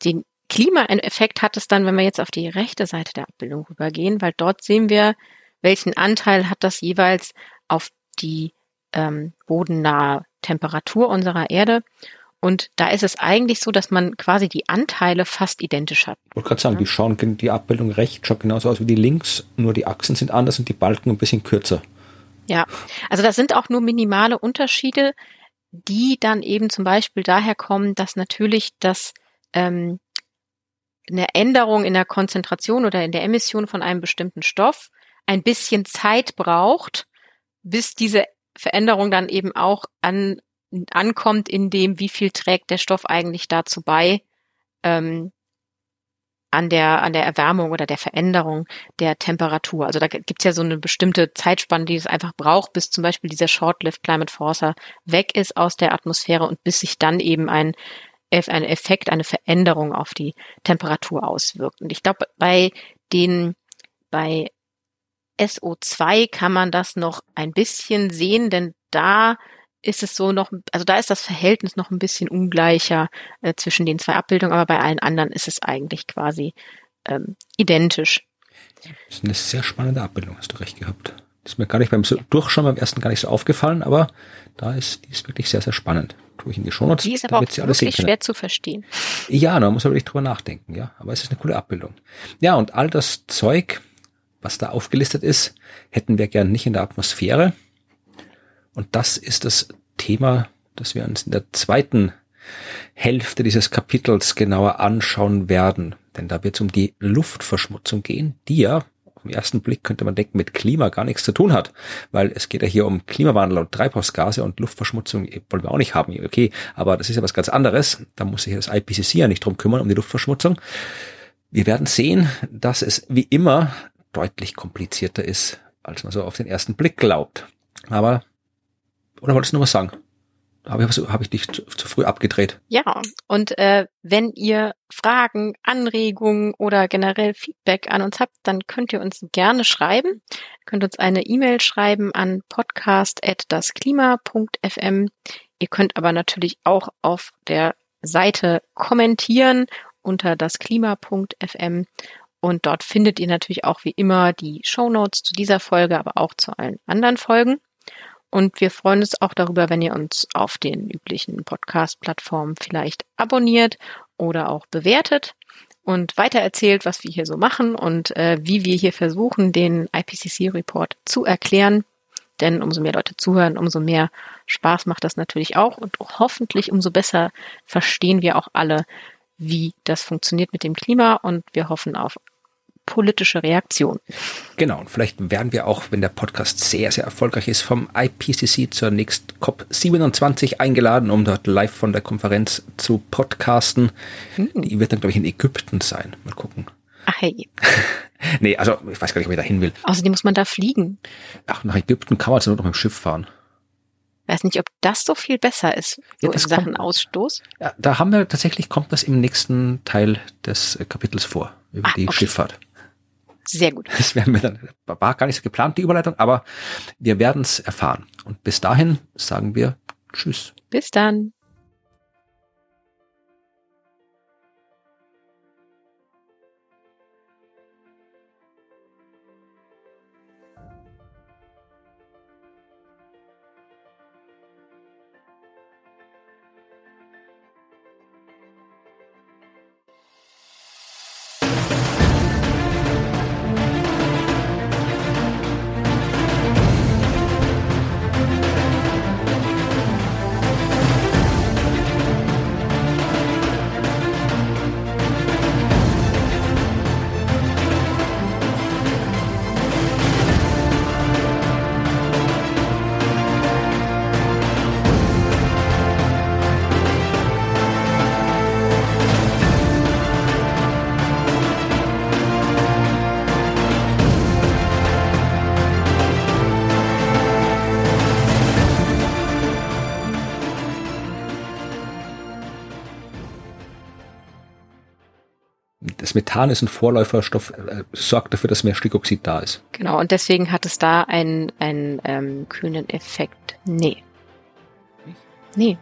Den Klimaeffekt hat es dann, wenn wir jetzt auf die rechte Seite der Abbildung rübergehen, weil dort sehen wir, welchen Anteil hat das jeweils auf die ähm, bodennahe Temperatur unserer Erde. Und da ist es eigentlich so, dass man quasi die Anteile fast identisch hat. Ich wollte gerade sagen, ja. die schauen die Abbildung rechts schaut genauso aus wie die links, nur die Achsen sind anders und die Balken ein bisschen kürzer. Ja, also das sind auch nur minimale Unterschiede, die dann eben zum Beispiel daher kommen, dass natürlich das ähm, eine Änderung in der Konzentration oder in der Emission von einem bestimmten Stoff ein bisschen Zeit braucht, bis diese Veränderung dann eben auch an, ankommt in dem, wie viel trägt der Stoff eigentlich dazu bei, ähm, an der, an der Erwärmung oder der Veränderung der Temperatur. Also da gibt's ja so eine bestimmte Zeitspanne, die es einfach braucht, bis zum Beispiel dieser Short-Lived Climate Forcer weg ist aus der Atmosphäre und bis sich dann eben ein, ein Effekt, eine Veränderung auf die Temperatur auswirkt. Und ich glaube, bei den, bei SO2 kann man das noch ein bisschen sehen, denn da ist es so noch, also da ist das Verhältnis noch ein bisschen ungleicher äh, zwischen den zwei Abbildungen, aber bei allen anderen ist es eigentlich quasi ähm, identisch. Das ist eine sehr spannende Abbildung, hast du recht gehabt. Das ist mir gar nicht beim Durchschauen beim ersten gar nicht so aufgefallen, aber da ist, die ist wirklich sehr, sehr spannend. Tue ich in die Shownotes. Die ist aber auch wirklich schwer zu verstehen. Ja, da muss man wirklich drüber nachdenken, ja. Aber es ist eine coole Abbildung. Ja, und all das Zeug, was da aufgelistet ist, hätten wir gern nicht in der Atmosphäre. Und das ist das Thema, das wir uns in der zweiten Hälfte dieses Kapitels genauer anschauen werden. Denn da wird es um die Luftverschmutzung gehen, die ja auf den ersten Blick könnte man denken, mit Klima gar nichts zu tun hat, weil es geht ja hier um Klimawandel und Treibhausgase und Luftverschmutzung wollen wir auch nicht haben. Okay, aber das ist ja was ganz anderes. Da muss sich das IPCC ja nicht drum kümmern, um die Luftverschmutzung. Wir werden sehen, dass es wie immer deutlich komplizierter ist, als man so auf den ersten Blick glaubt. Aber, oder wolltest du noch was sagen? Habe ich, hab ich dich zu, zu, früh abgedreht? Ja, und äh, wenn ihr Fragen, Anregungen oder generell Feedback an uns habt, dann könnt ihr uns gerne schreiben. Ihr könnt uns eine E-Mail schreiben an podcast.dasklima.fm. Ihr könnt aber natürlich auch auf der Seite kommentieren unter dasklima.fm und dort findet ihr natürlich auch wie immer die Show Notes zu dieser Folge, aber auch zu allen anderen Folgen. Und wir freuen uns auch darüber, wenn ihr uns auf den üblichen Podcast-Plattformen vielleicht abonniert oder auch bewertet und weitererzählt, was wir hier so machen und äh, wie wir hier versuchen, den IPCC-Report zu erklären. Denn umso mehr Leute zuhören, umso mehr Spaß macht das natürlich auch und hoffentlich umso besser verstehen wir auch alle, wie das funktioniert mit dem Klima und wir hoffen auf politische Reaktion. Genau, und vielleicht werden wir auch, wenn der Podcast sehr, sehr erfolgreich ist, vom IPCC zur nächsten COP27 eingeladen, um dort live von der Konferenz zu podcasten. Hm. Die wird dann, glaube ich, in Ägypten sein. Mal gucken. Ach hey. <laughs> nee, also ich weiß gar nicht, ob ich da hin will. Außerdem muss man da fliegen. Ach, nach Ägypten kann man also nur noch mit dem Schiff fahren. Weiß nicht, ob das so viel besser ist, so ja, in Sachen kommt, Ausstoß. Ja, da haben wir tatsächlich, kommt das im nächsten Teil des Kapitels vor, über ah, die okay. Schifffahrt. Sehr gut. Das werden wir dann, war gar nicht so geplant, die Überleitung, aber wir werden es erfahren. Und bis dahin sagen wir Tschüss. Bis dann. Das Methan ist ein Vorläuferstoff, äh, sorgt dafür, dass mehr Stickoxid da ist. Genau, und deswegen hat es da einen, einen ähm, kühlen Effekt. Nee. Nee.